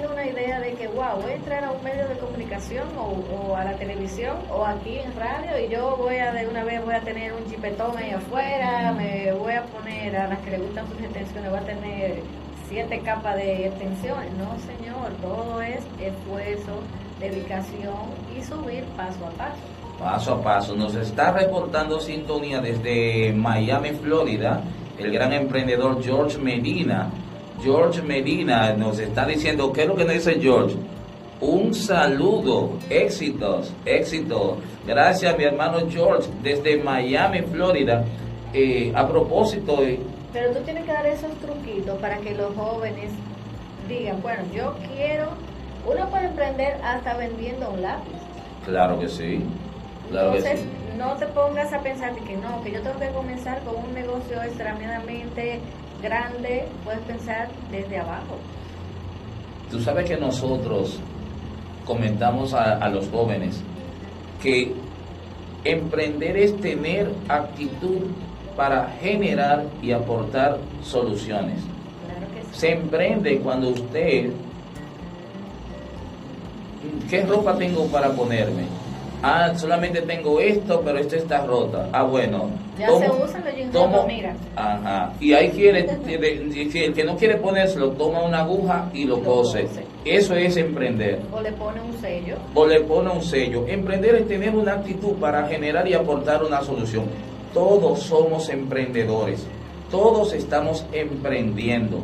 de que, wow, voy a entrar a un medio de comunicación o, a la televisión o aquí en radio y yo voy a de una vez voy a tener un chipetón ahí afuera, me voy a poner a las que le gustan sus extensiones, voy a tener siete capas de extensiones. No, señor, todo es esfuerzo, dedicación y subir paso a paso. Paso a paso. Nos está reportando sintonía desde Miami, Florida, el gran emprendedor George Medina. George Medina nos está diciendo, ¿qué es lo que nos dice George? Un saludo, éxitos, éxitos. Gracias, mi hermano George, desde Miami, Florida. Eh, a propósito, eh, Pero tú tienes que dar esos truquitos para que los jóvenes digan, bueno, yo quiero, uno puede emprender hasta vendiendo un lápiz. claro que sí, claro que Entonces, sí. no te pongas a pensar de que no, que yo tengo que comenzar con un negocio extremadamente grande, puedes pensar desde abajo. Tú sabes que nosotros comentamos a, a los jóvenes que emprender es tener actitud para generar y aportar soluciones. Claro que sí. Se emprende cuando usted, ¿qué ropa tengo para ponerme? Ah, solamente tengo esto, pero esto está rota. Ah, bueno. Ya se usan los jeans tomo- mira. Ajá. Y ahí quiere, el que no quiere ponérselo, toma una aguja y lo cose. Eso es emprender. O le pone un sello. O le pone un sello. Emprender es tener una actitud para generar y aportar una solución. Todos somos emprendedores. Todos estamos emprendiendo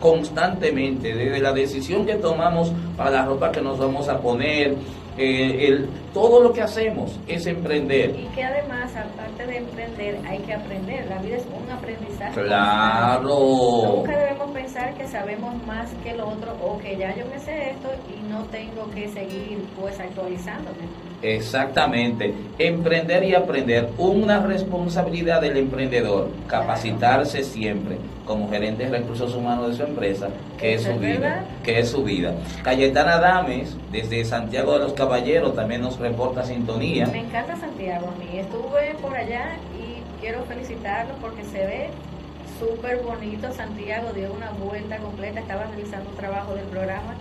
constantemente, desde la decisión que tomamos para la ropa que nos vamos a poner, eh, el, todo lo que hacemos es emprender. Y que además, aparte de emprender, hay que aprender. La vida es un aprendizaje. Claro. Nunca debemos pensar que sabemos más que el otro o que ya yo me sé esto y no tengo que seguir pues actualizándome. Exactamente. Emprender y aprender. Una responsabilidad del emprendedor. Capacitarse siempre como gerente de recursos humanos de su empresa, que es su vida. Que es su vida. Cayetana Dames, desde Santiago de los Caballeros, también nos reporta sintonía. Me encanta Santiago a mí. Estuve por allá y quiero felicitarlo porque se ve súper bonito. Santiago dio una vuelta completa, estaba realizando un trabajo del programa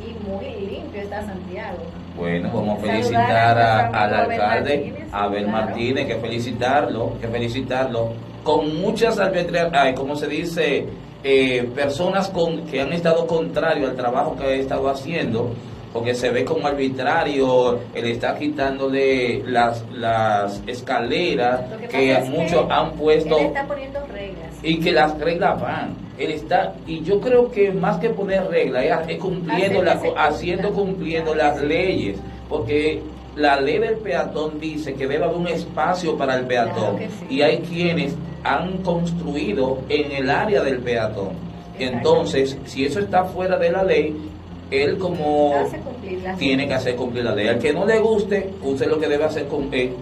y muy limpio está Santiago. Bueno, vamos a felicitar a al alcalde Martínez, Abel claro. Martínez, que felicitarlo, que felicitarlo, con muchas arbitrariedades, ay, como se dice, eh, personas con, que han estado contrario al trabajo que ha estado haciendo, porque se ve como arbitrario, él está quitándole las, las escaleras que muchos han puesto Él está poniendo reglas. y que las reglas van. Él está, y yo creo que más que poner reglas, es, cumpliendo la, haciendo cumpliendo las leyes, porque la ley del peatón dice que debe haber un espacio para el peatón, Claro que sí. y hay quienes han construido en el área del peatón. Entonces, si eso está fuera de la ley, él como tiene que hacer cumplir la ley. Al que no le guste, usted lo que debe hacer, con, eh,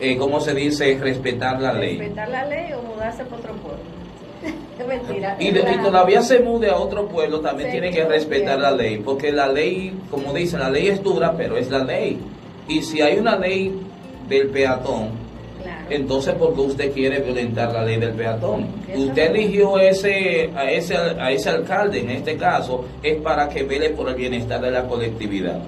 eh, como se dice, respetar la ley. Respetar la ley o mudarse para otro pueblo. [laughs] mentira. Y, de- y Claro. todavía se mude a otro pueblo, también Sí, tiene que respetar bien. la ley, porque la ley, como dicen, la ley es dura, pero es la ley. Y si hay una ley del peatón, Claro. entonces ¿por qué usted quiere violentar la ley del peatón? Eso Usted eligió ese, a, ese, a ese alcalde, en este caso, es para que vele por el bienestar de la colectividad.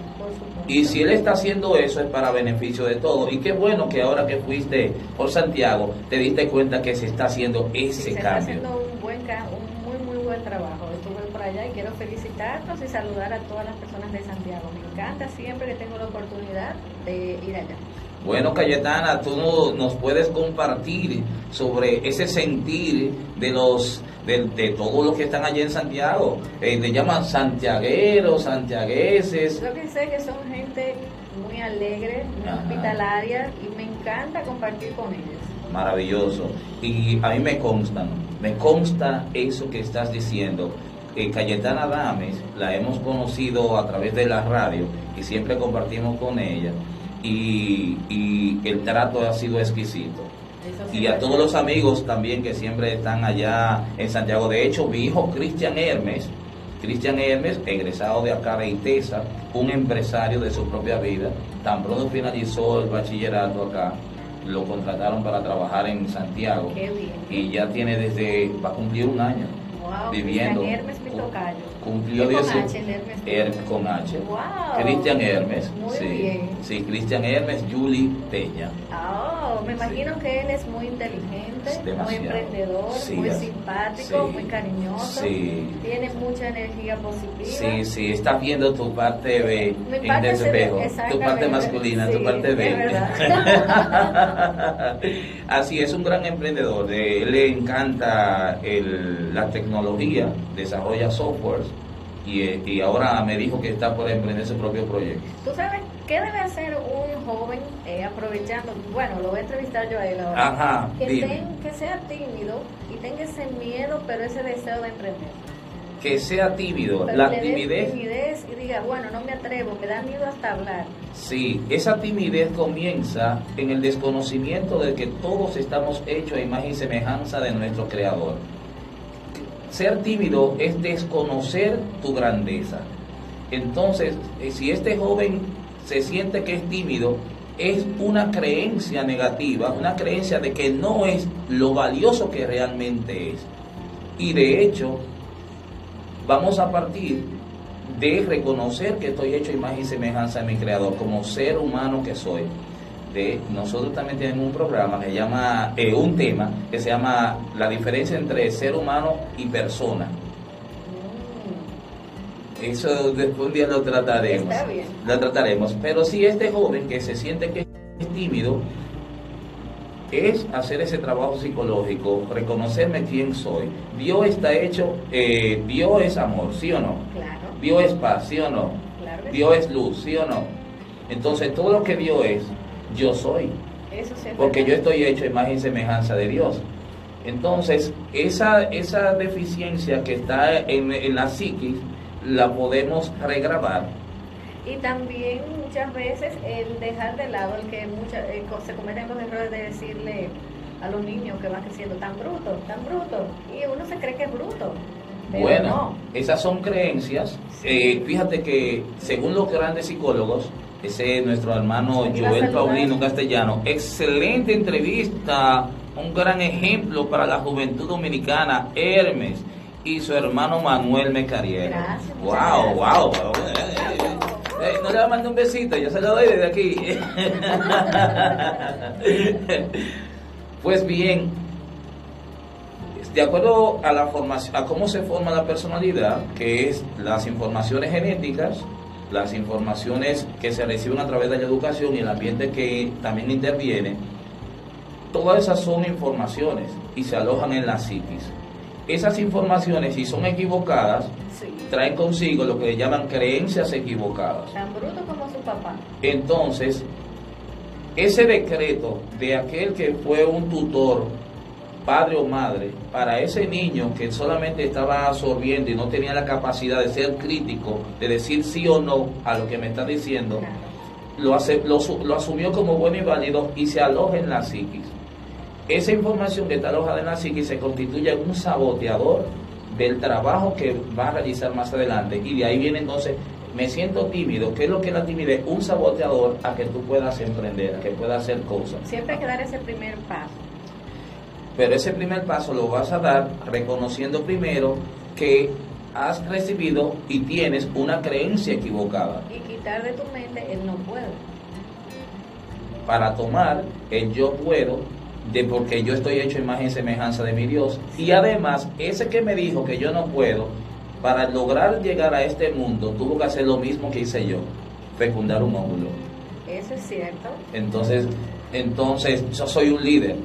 Y si él está haciendo eso es para beneficio de todos. Y qué bueno que ahora que fuiste por Santiago te diste cuenta que se está haciendo Sí, ese se está cambio. haciendo un buen un muy muy buen trabajo. Estuve por allá y quiero felicitarlos y saludar a todas las personas de Santiago. Me encanta siempre que tengo la oportunidad de ir allá. Bueno, Cayetana, tú no- nos puedes compartir sobre ese sentir de los de, de todos los que están allí en Santiago. Eh, le llaman santiagueros, santiagueses. Lo que sé que son gente muy alegre, muy Ajá. hospitalaria y me encanta compartir con ellos. Maravilloso. Y a mí me consta, me consta eso que estás diciendo. eh, Cayetana Dames, la hemos conocido a través de la radio y siempre compartimos con ella y, y el trato ha sido exquisito. Y a todos los amigos también que siempre están allá en Santiago. De hecho, mi hijo Cristian Hermes, Cristian Hermes, egresado de acá de ITESA, un empresario de su propia vida, tan pronto finalizó el bachillerato acá, lo contrataron para trabajar en Santiago y ya tiene desde, va a cumplir un año viviendo. Hermes. Cumplió con 18 H, Hermes. Her- con H. Wow. Cristian Hermes. Muy sí, bien. sí, Cristian Hermes, Julie Peña. Oh, me imagino que él es muy inteligente, Muy emprendedor, Sí, muy simpático, sí, muy cariñoso, sí. tiene mucha energía positiva. Sí, sí, estás viendo tu parte B Mi en parte se ve- despejo, tu parte masculina, tu parte verdad. [laughs] Así es, un gran emprendedor. eh, le encanta el- la tecnología, desarrolla softwares y, y ahora me dijo que está por emprender su propio proyecto. ¿Tú sabes qué debe hacer un joven eh, aprovechando? Bueno, lo voy a entrevistar yo a él ahora. Ajá, que, ten- que sea tímido y tenga ese miedo, pero ese deseo de emprender. Que sea tímido. Pero La timidez, timidez y diga, bueno, no me atrevo, me da miedo hasta hablar. sí, esa timidez comienza en el desconocimiento de que todos estamos hechos a imagen y semejanza de nuestro Creador. Ser tímido es desconocer tu grandeza. Entonces, eh, si este joven se siente que es tímido, es una creencia negativa, una creencia de que no es lo valioso que realmente es. Y de hecho, vamos a partir de reconocer que estoy hecho imagen y semejanza de mi creador, como ser humano que soy. De, nosotros también tenemos un programa que se llama, eh, un tema que se llama la diferencia entre ser humano y persona. Mm. Eso después un día lo trataremos. Está bien. Lo trataremos. Pero si este joven que se siente que es tímido, es hacer ese trabajo psicológico, reconocerme quién soy. Dios está hecho, eh, Dios es amor, ¿sí o no? Claro, Dios es paz, ¿sí o no? claro Dios es luz, ¿sí o no? Entonces todo lo que Dios es, yo soy. Eso sí es Porque yo estoy hecho imagen y semejanza de Dios. Entonces, esa, esa deficiencia que está en, en la psiquis, la podemos regrabar. Y también muchas veces el dejar de lado el que muchas, eh, se cometen los errores de decirle a los niños que van creciendo tan bruto, tan bruto. Y uno se cree que es bruto. Pero Bueno, no. esas son creencias. Eh, fíjate que según los grandes psicólogos, ese es nuestro hermano Joel. Paulino Castellano, excelente entrevista, un gran ejemplo para la juventud dominicana, Hermes y su hermano Manuel Mecariel. Gracias, Wow, gracias. wow. Eh, no le va a mandar un besito, yo se lo doy desde aquí. [laughs] pues bien, de acuerdo a la formación, a cómo se forma la personalidad, que es las informaciones genéticas, las informaciones que se reciben a través de la educación y el ambiente que también interviene, todas esas son informaciones y se alojan en la psiquis. Esas informaciones, si son equivocadas, Sí. traen consigo lo que le llaman creencias equivocadas. Tan bruto como su papá. Entonces, ese decreto de aquel que fue un tutor, padre o madre, para ese niño que solamente estaba absorbiendo y no tenía la capacidad de ser crítico, de decir sí o no a lo que me está diciendo, lo, hace- lo, lo asumió como bueno y válido y se aloja en la psiquis. Esa información que está alojada en la psiquis se constituye en un saboteador del trabajo que va a realizar más adelante. Y de ahí viene entonces, me siento tímido. ¿Qué es lo que es la timidez? Un saboteador a que tú puedas emprender, a que puedas hacer cosas. Siempre hay que dar ese primer paso. Pero ese primer paso lo vas a dar reconociendo primero que has recibido y tienes una creencia equivocada. Y quitar de tu mente el no puedo. para tomar el yo puedo de porque yo estoy hecho imagen y semejanza de mi Dios. Y además, ese que me dijo que yo no puedo, para lograr llegar a este mundo, tuvo que hacer lo mismo que hice yo, fecundar un óvulo. Eso es cierto. Entonces, entonces yo soy un líder.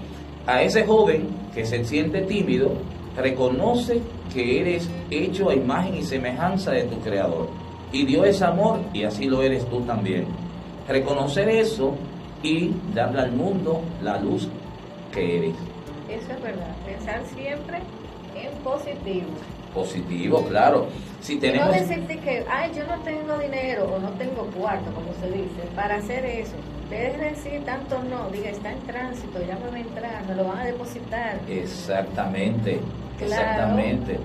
A ese joven que se siente tímido, reconoce que eres hecho a imagen y semejanza de tu creador. Y Dios es amor y así lo eres tú también. Reconocer eso y darle al mundo la luz que eres. Eso es verdad. Pensar siempre en positivo. Positivo, claro. Si tenemos... no decirte que, ay, yo no tengo dinero o no tengo cuarto, como se dice, para hacer eso. Debes decir tanto no, diga, está en tránsito, ya me va a entrar, me lo van a depositar. Exactamente, Claro. exactamente.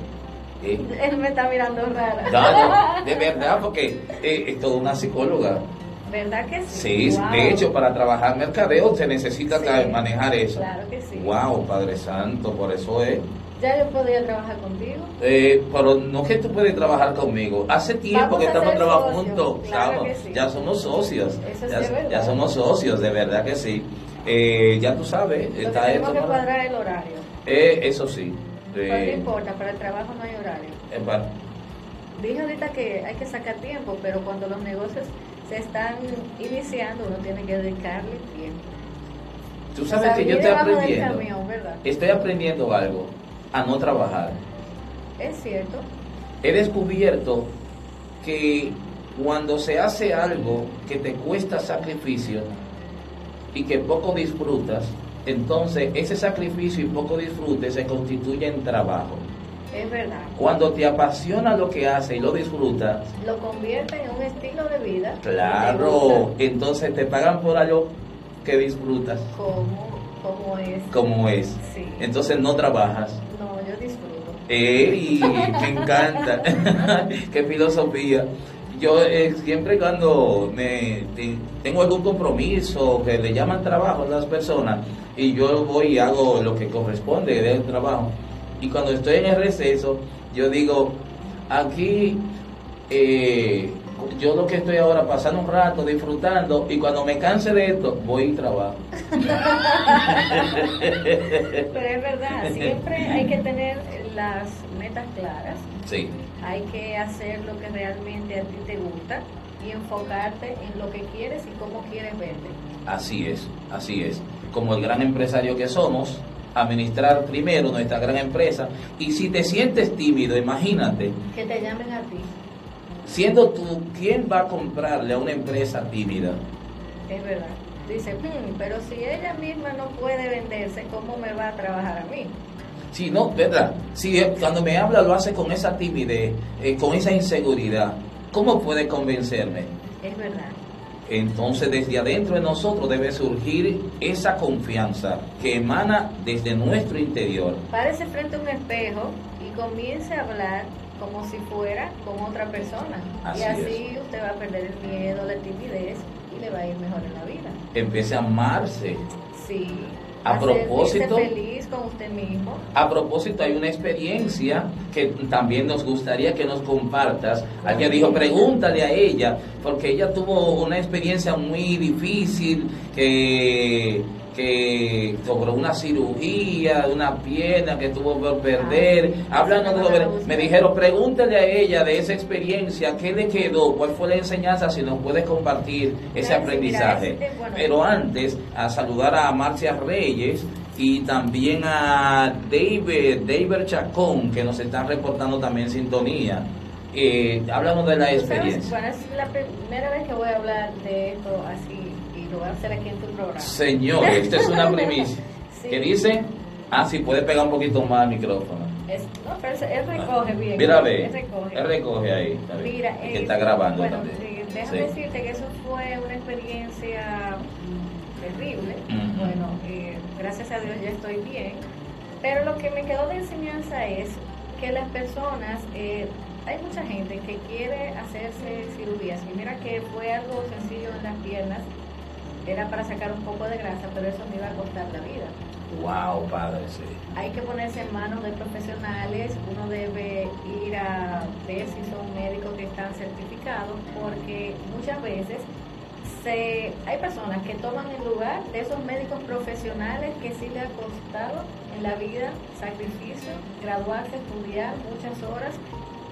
Eh, Él me está mirando rara. de [laughs] verdad, porque eh, es toda una psicóloga. ¿Verdad que sí? Sí, Wow. de hecho, para trabajar mercadeo se necesita Sí, manejar eso. Claro que sí. Wow, Padre Santo, por eso es. Ya yo podía trabajar contigo. Eh, pero no que tú puedes trabajar conmigo. Hace tiempo Vamos que estamos trabajando juntos. claro que sí. ya somos socios. Eso sí ya, verdad. ya somos socios, de verdad que sí. Eh, ya tú sabes, Lo que está tenemos esto. que ¿no? cuadrar el horario. Eh, eso sí. No Eh, importa, para el trabajo no hay horario. eh, pa- Dije ahorita que hay que sacar tiempo, pero cuando los negocios se están iniciando, uno tiene que dedicarle tiempo. Tú sabes que Salir yo estoy aprendiendo. Estoy aprendiendo algo, a no trabajar. Es cierto. He descubierto que cuando se hace algo que te cuesta sacrificio y que poco disfrutas, entonces ese sacrificio y poco disfrute se constituye en trabajo. Es verdad. Cuando te apasiona lo que haces y lo disfrutas, Lo convierte en un estilo de vida. te claro, entonces te pagan por algo que disfrutas Como, como es. como es. Sí. Entonces no trabajas. ¡Ey! Me encanta. [laughs] ¡Qué filosofía! Yo eh, siempre cuando me te- tengo algún compromiso que le llaman trabajo a las personas y yo voy y hago lo que corresponde del trabajo y cuando estoy en el receso yo digo aquí eh, yo lo que estoy ahora pasando un rato disfrutando y cuando me canse de esto voy y trabajo [laughs] Pero es verdad, siempre hay que tener las metas claras. sí Hay que hacer lo que realmente a ti te gusta y enfocarte en lo que quieres y cómo quieres verte. Así es, así es. Como el gran empresario que somos, administrar primero nuestra gran empresa. Y si te sientes tímido, imagínate, Que te llamen a ti. siendo tú, ¿quién va a comprarle a una empresa tímida? Es verdad. Dice, "Hmm, pero si ella misma no puede venderse, ¿cómo me va a trabajar a mí? Si no, ¿verdad? Si eh, cuando me habla lo hace con esa timidez, eh, con esa inseguridad, ¿cómo puede convencerme? Es verdad. Entonces desde adentro de nosotros debe surgir esa confianza que emana desde nuestro interior. Párese frente a un espejo y comience a hablar como si fuera con otra persona. Así y así usted va a perder el miedo, la timidez y le va a ir mejor en la vida. Empiece a amarse. Sí. A propósito- feliz con usted mismo. A propósito, hay una experiencia que también nos gustaría que nos compartas. Alguien dijo, pregúntale a ella, porque ella tuvo una experiencia muy difícil que, que sobre una cirugía, de una pierna que tuvo por perder. Hablando sí, sobre, me dijeron, pregúntale a ella de esa experiencia, qué le quedó, cuál fue la enseñanza, si nos puedes compartir ese aprendizaje. este, bueno. Pero antes, a saludar a Marcia Reyes y también a David, David Chacón, que nos están reportando también sintonía. Eh, háblanos de la sabes, experiencia. Bueno, es la primera vez que voy a hablar de esto así lo voy a hacer aquí en tu programa. Señor, esta es una primicia. [laughs] Sí. ¿Qué dice? Ah, sí, puede pegar un poquito más al micrófono. Es- no, pero él- él recoge bien. Mira, ve. Él recoge. Él recoge ahí. Mira, que está grabando bueno, también. sí, déjame Sí. decirte que eso fue una experiencia terrible. Bueno, eh, gracias a Dios ya estoy bien. Pero lo que me quedó de enseñanza es que las personas, eh, hay mucha gente que quiere hacerse cirugías. Y mira que fue algo sencillo en las piernas. Era para sacar un poco de grasa, pero eso me iba a costar la vida. Wow, padre, sí. Hay que ponerse en manos de profesionales, uno debe ir a ver si son médicos que están certificados, porque muchas veces se, hay personas que toman el lugar de esos médicos profesionales que sí le ha costado en la vida sacrificio, graduarse, estudiar muchas horas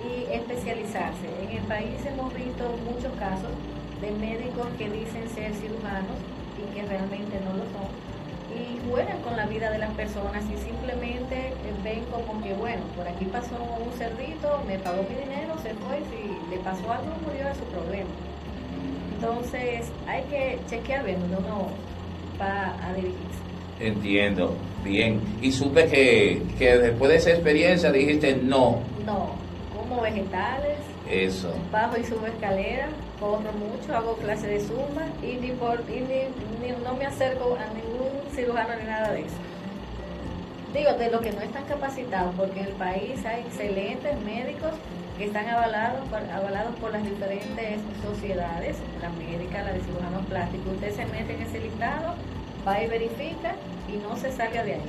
y especializarse. En el país hemos visto muchos casos de médicos que dicen ser cirujanos y que realmente no lo son y juegan con la vida de las personas y simplemente eh, ven como que, bueno, por aquí pasó un cerdito, me pagó mi dinero, se fue, y si le pasó algo, murió de su problema. Entonces, hay que chequear bien donde uno va a dirigirse. Entiendo, bien. Y supe que, que después de esa experiencia dijiste no. No, como vegetales, Eso. bajo y subo escalera, corro mucho, hago clase de zumba y, ni por, y ni, ni- no me acerco a ningún cirujano ni nada de eso. Digo, de los que no están capacitados, porque en el país hay excelentes médicos que están avalados por, avalados por las diferentes sociedades, la médica, la de cirujanos plásticos. Usted se mete en ese listado, va y verifica y no se salga de ahí.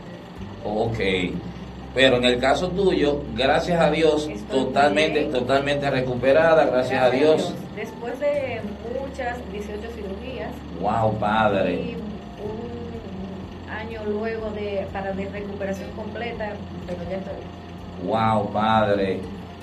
Ok. Pero en el caso tuyo, gracias a Dios, Estoy totalmente, bien. totalmente recuperada, gracias, a Dios. Después de muchas 18 cirugías Wow, y padre. un año luego de para de recuperación completa, pero ya estoy. Wow, padre.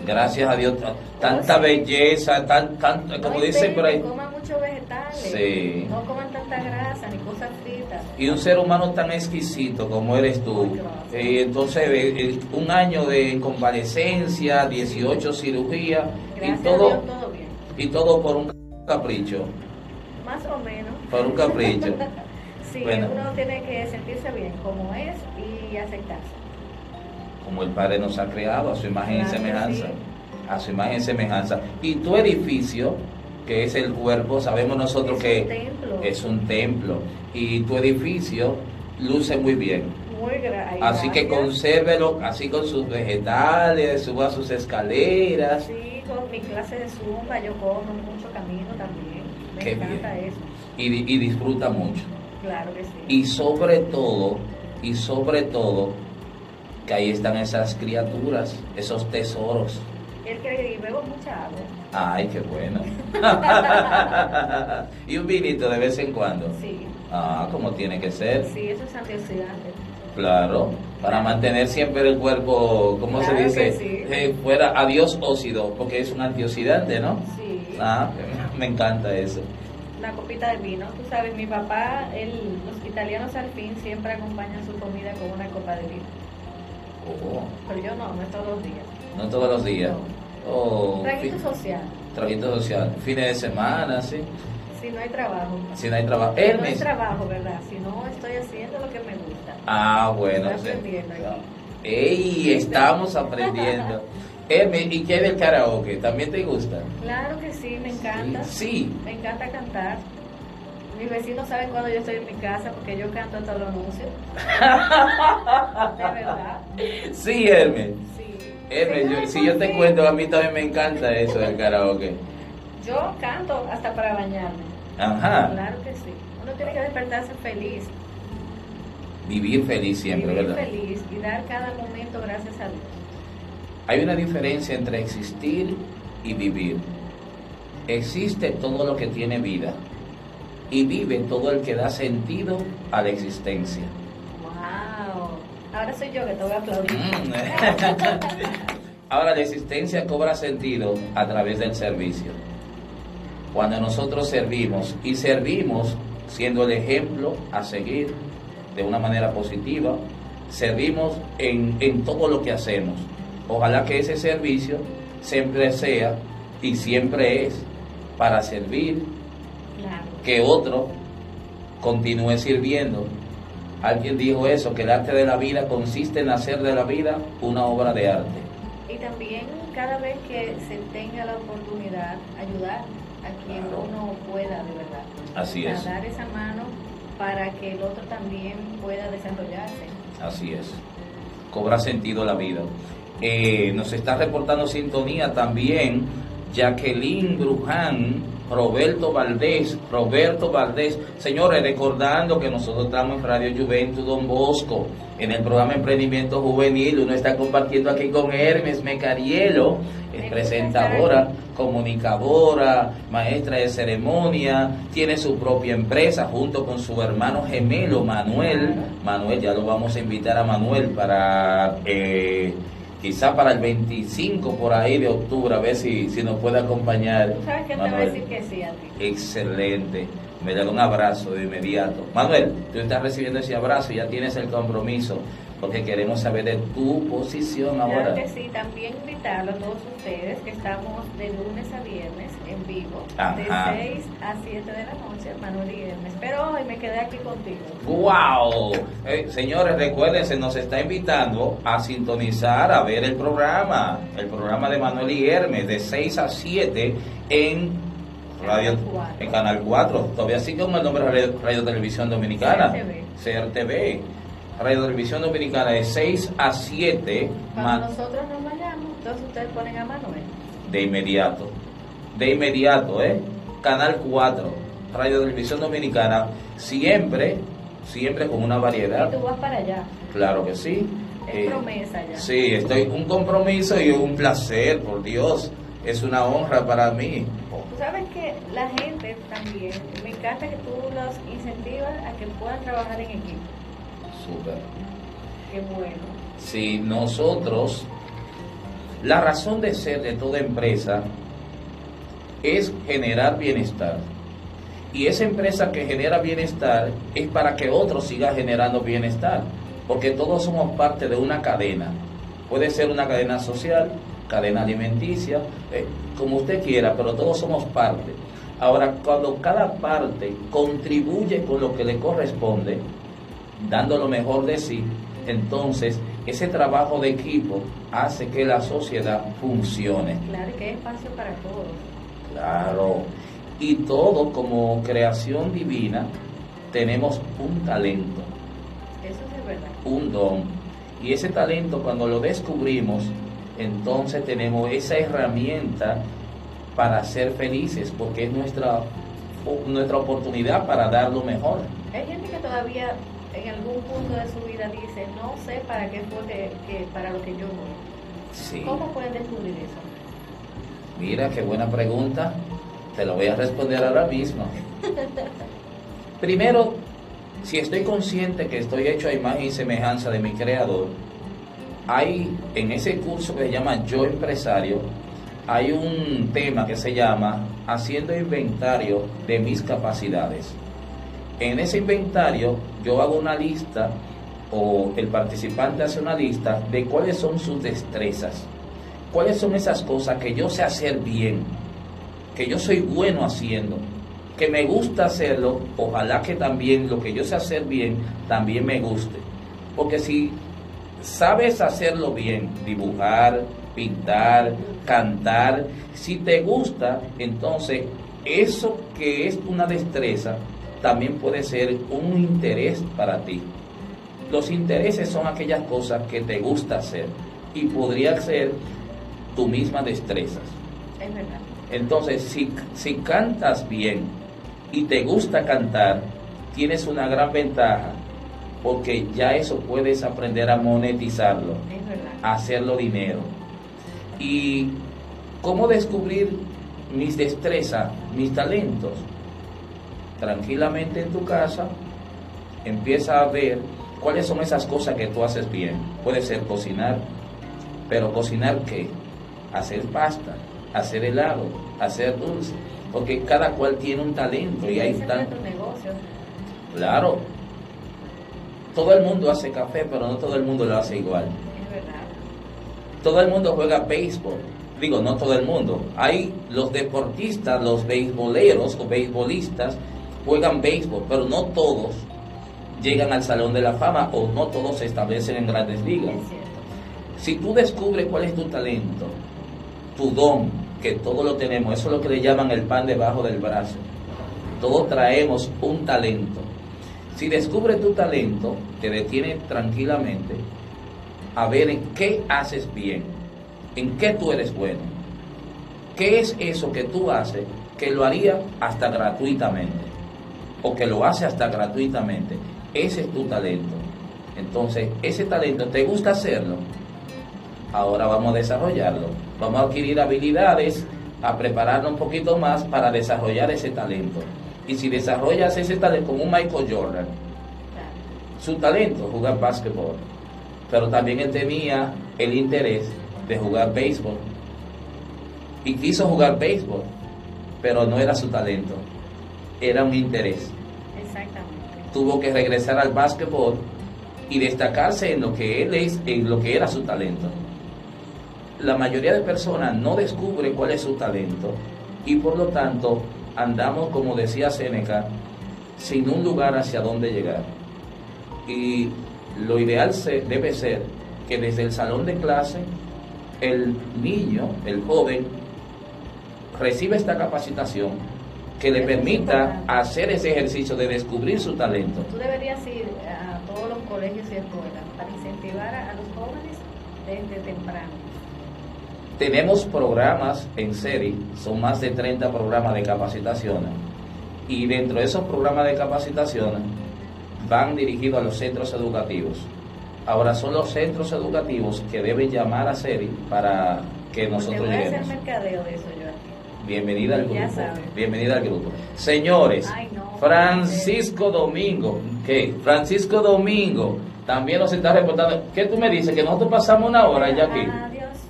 Gracias a Dios. ta- Tanta sí. belleza, tan, tan, como dicen por ahí. Coman muchos vegetales. Sí. No coman tanta grasa ni cosas fritas. Y un ser humano tan exquisito como eres tú. Eh, entonces, eh, un año de convalecencia, 18 cirugías y Gracias a todo, Dios todo bien. y todo por un capricho. Más o menos. Por un capricho. [laughs] sí, Bueno. uno tiene que sentirse bien como es y aceptarse. Como el Padre nos ha creado a su imagen y semejanza. A su imagen y semejanza. Y tu edificio, que es el cuerpo, sabemos nosotros Es que un templo. es un templo. Y tu edificio luce muy bien. Así que consérvelo así con sus vegetales, suba sus escaleras. Sí, con mi clase de zumba yo corro mucho camino también. Me Qué encanta bien. eso. y, y disfruta mucho. Claro que sí. Y sobre todo, y sobre todo, que ahí están esas criaturas, esos tesoros. Él que bebo mucha agua. Ay, qué bueno. [laughs] y un vinito de vez en cuando. Sí, Ah, como tiene que ser. sí, eso es antioxidante. Claro, para mantener siempre el cuerpo, ¿cómo se dice? sí. Eh, fuera adiós óxido, porque es un antioxidante, ¿no? Sí. Ah, me encanta eso. Una copita de vino. Tú sabes, mi papá, él, los italianos al fin siempre acompañan su comida con una copa de vino. Oh, Pero yo no, no es todos los días. no todos los días. Oh, Traguito social, traguito social. Fines de semana, sí. si no hay trabajo. Si no hay trabajo. Si no Hermes. trabajo, ¿verdad? Si no estoy haciendo lo que me gusta. Ah, bueno. Estoy sí. aprendiendo aquí. Ey, estamos aprendiendo. [laughs] Hermes, ¿y qué del karaoke? ¿También te gusta? Claro que sí, me encanta. Sí. Me encanta cantar. Mis vecinos saben cuando yo estoy en mi casa porque yo canto hasta los anuncios. [laughs] De verdad. Sí, Hermes. Sí. Hermes, yo- si yo te cuento, a mí también me encanta eso del karaoke. Yo canto hasta para bañarme. Ajá. Claro que sí. Uno tiene que despertarse feliz. Vivir feliz siempre, vivir ¿verdad? feliz y dar cada momento gracias a Dios. Hay una diferencia entre existir y vivir. Existe todo lo que tiene vida y vive todo el que da sentido a la existencia. ¡Wow! Ahora soy yo que te voy a aplaudir. Mm. [laughs] Ahora la existencia cobra sentido a través del servicio. Cuando nosotros servimos y servimos siendo el ejemplo a seguir de una manera positiva, servimos en, en todo lo que hacemos. Ojalá que ese servicio siempre sea y siempre es para servir. Que otro continúe sirviendo. Alguien dijo eso, que el arte de la vida consiste en hacer de la vida una obra de arte. Y también cada vez que se tenga la oportunidad, ayudar a quien Claro. uno pueda de verdad. Así A es, dar esa mano para que el otro también pueda desarrollarse. así es. Cobra sentido la vida. Eh, nos está reportando sintonía también Jacqueline Bruján, Roberto Valdés, Roberto Valdés. Señores, recordando que nosotros estamos en Radio Juventud Don Bosco, en el programa Emprendimiento Juvenil. Uno está compartiendo aquí con Hermes Mecarielo, es presentadora, comunicadora, maestra de ceremonia, tiene su propia empresa junto con su hermano gemelo Manuel. Manuel, ya lo vamos a invitar a Manuel para eh, quizá para el 25 por ahí de octubre, a ver si, si nos puede acompañar. ¿Tú sabes quién te va a decir que sí a ti? Excelente. me da un abrazo de inmediato. Manuel, tú estás recibiendo ese abrazo y ya tienes el compromiso porque queremos saber de tu posición ahora. Claro que sí, también invitarlo a todos ustedes que estamos de lunes a viernes en vivo, Ajá. de 6 a 7 de la noche, Manuel y Hermes. Pero hoy me quedé aquí contigo. ¡Wow! Eh, señores, recuerden, se nos está invitando a sintonizar, a ver el programa, el programa de Manuel y Hermes, de 6 a 7 en Radio, Canal 4. en Canal 4. Todavía sigue con el nombre de Radio, Radio Televisión Dominicana. CRTV. CRTV. Radio Televisión Dominicana de 6 a 7 Cuando nosotros nos vayamos, entonces ustedes ponen a Manuel. de inmediato. De inmediato, ¿eh? Canal 4, Radio Televisión Dominicana, siempre, siempre con una variedad. Y tú vas para allá. Claro que sí. Es Eh, promesa ya. Sí, estoy un compromiso y un placer, por Dios. Es una honra para mí. Tú sabes que la gente también, me encanta que tú los incentivas a que puedan trabajar en equipo. Súper. Qué bueno. Si nosotros, la razón de ser de toda empresa es generar bienestar. Y esa empresa que genera bienestar es para que otro siga generando bienestar. Porque todos somos parte de una cadena. Puede ser una cadena social, cadena alimenticia, eh, como usted quiera, pero todos somos parte. Ahora, cuando cada parte contribuye con lo que le corresponde, dando lo mejor de sí, entonces ese trabajo de equipo hace que la sociedad funcione. Claro, y que hay espacio para todos. Claro. Y todo como creación divina tenemos un talento, Eso es verdad. un don. Y ese talento cuando lo descubrimos, entonces tenemos esa herramienta para ser felices, porque es nuestra, nuestra oportunidad para dar lo mejor. Hay gente que todavía en algún punto de su vida dice, no sé para qué fue que, que- para lo que yo voy. Sí. ¿Cómo pueden descubrir eso? Mira, qué buena pregunta. Te lo voy a responder ahora mismo. [laughs] Primero, si estoy consciente que estoy hecho a imagen y semejanza de mi creador, hay en ese curso que se llama Yo Empresario, hay un tema que se llama Haciendo inventario de mis capacidades. En ese inventario yo hago una lista o el participante hace una lista de cuáles son sus destrezas, cuáles son esas cosas que yo sé hacer bien, que yo soy bueno haciendo, que me gusta hacerlo, ojalá que también lo que yo sé hacer bien también me guste. Porque si sabes hacerlo bien, dibujar, pintar, cantar, si te gusta, entonces eso que es una destreza también puede ser un interés para ti. Los intereses son aquellas cosas que te gusta hacer y podría ser tu misma destrezas. Es verdad. Entonces, si, si cantas bien y te gusta cantar, tienes una gran ventaja porque ya eso puedes aprender a monetizarlo, a hacerlo dinero. ¿Y cómo descubrir mis destrezas, mis talentos? Tranquilamente en tu casa, empieza a ver cuáles son esas cosas que tú haces bien. Puede ser cocinar, pero cocinar qué? Hacer pasta, hacer helado, hacer dulce, porque cada cual tiene un talento y hay Ese fue tan tu negocio. claro. Todo el mundo hace café, pero no todo el mundo lo hace igual. Es verdad. Todo el mundo juega béisbol. Digo, no todo el mundo. Hay los deportistas, los beisboleros o beisbolistas juegan béisbol, pero no todos llegan al Salón de la Fama o no todos se establecen en grandes ligas. Si tú descubres cuál es tu talento, tu don, que todo lo tenemos, eso es lo que le llaman el pan debajo del brazo. Todos traemos un talento. Si descubres tu talento, te detiene tranquilamente a ver en qué haces bien, en qué tú eres bueno. ¿Qué es eso que tú haces que lo haría hasta gratuitamente? O que lo hace hasta gratuitamente. Ese es tu talento. Entonces, ese talento, ¿te gusta hacerlo? Ahora vamos a desarrollarlo. Vamos a adquirir habilidades, a prepararnos un poquito más para desarrollar ese talento. Y si desarrollas ese talento como un Michael Jordan, su talento, jugar básquetbol, pero también él tenía el interés de jugar béisbol. Y quiso jugar béisbol, pero no era su talento. Era un interés. Exactamente. Tuvo que regresar al básquetbol y destacarse en lo que él es, en lo que era su talento. La mayoría de personas no descubre cuál es su talento y por lo tanto andamos, como decía Seneca, sin un lugar hacia dónde llegar. Y lo ideal se, debe ser que desde el salón de clase el niño, el joven, reciba esta capacitación que le permita hacer ese ejercicio de descubrir su talento. Tú deberías ir a todos los colegios y escuelas para incentivar a, los jóvenes desde temprano. Tenemos programas en serie, son más de 30 programas de capacitación y dentro de esos programas de capacitación van dirigidos a los centros educativos. Ahora son los centros educativos que deben llamar a SERI para que nosotros voy lleguemos. A hacer mercadeo de eso Bienvenida al grupo. Bienvenida al grupo. Señores, Ay, no. Francisco Domingo, ¿qué? Francisco Domingo también nos está reportando. ¿Qué tú me dices? Que nosotros pasamos una hora ya aquí.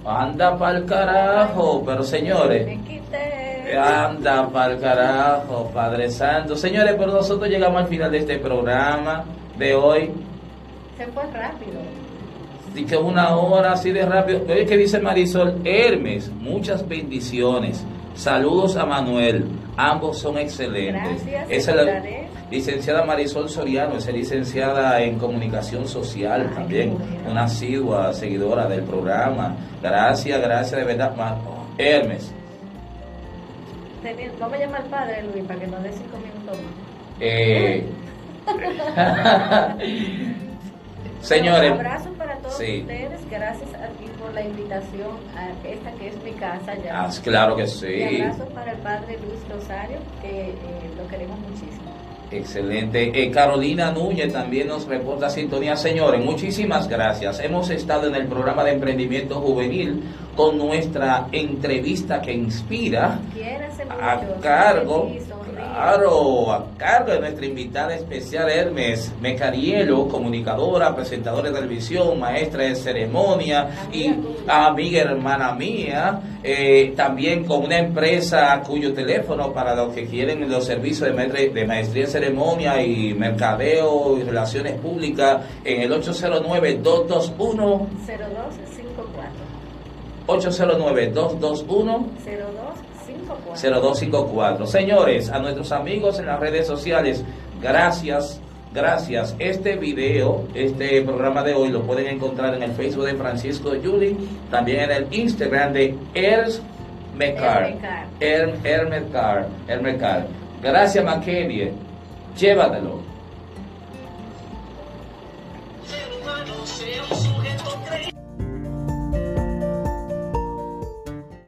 Anda pa'l carajo, pero señores. Anda pa'l carajo, Padre Santo. Señores, pero nosotros llegamos al final de este programa de hoy. Se fue rápido. Y que una hora así de rápido. Oye, que dice Marisol Hermes, muchas bendiciones. Saludos a Manuel. Ambos son excelentes. Gracias, Esa es la licenciada Marisol Soriano, es licenciada en comunicación social Ay, también, una asidua seguidora del programa. Gracias, gracias de verdad. Ma- Hermes, Vamos a llamar al padre Luis para que nos dé cinco minutos más. eh, [laughs] [laughs] señores, Abrazo para todos Sí. ustedes. Gracias a ti por la invitación a esta que es mi casa ya. ah, claro que sí. abrazo para el padre Luis Rosario, que eh, lo queremos muchísimo. Excelente. Eh, Carolina Núñez también nos reporta sintonía. Señores, muchísimas gracias. Hemos estado en el programa de emprendimiento juvenil con nuestra entrevista que inspira a cargo. Claro, a cargo de nuestra invitada especial Hermes Mecarielo, comunicadora, presentadora de televisión, maestra de ceremonia y Amiga hermana mía, eh, también con una empresa cuyo teléfono para los que quieren los servicios de, maestre- de maestría en ceremonia y mercadeo y relaciones públicas en el 809-221. 0254. 809-221 0254. 0254. Señores, a nuestros amigos en las redes sociales, gracias, gracias. Este video, este programa de hoy lo pueden encontrar en el Facebook de Francisco Yuli, también en el Instagram de Ers Mecar. Hermecar. Er- Hermecar. Hermecar. Gracias, Maquelie. Llévatelo.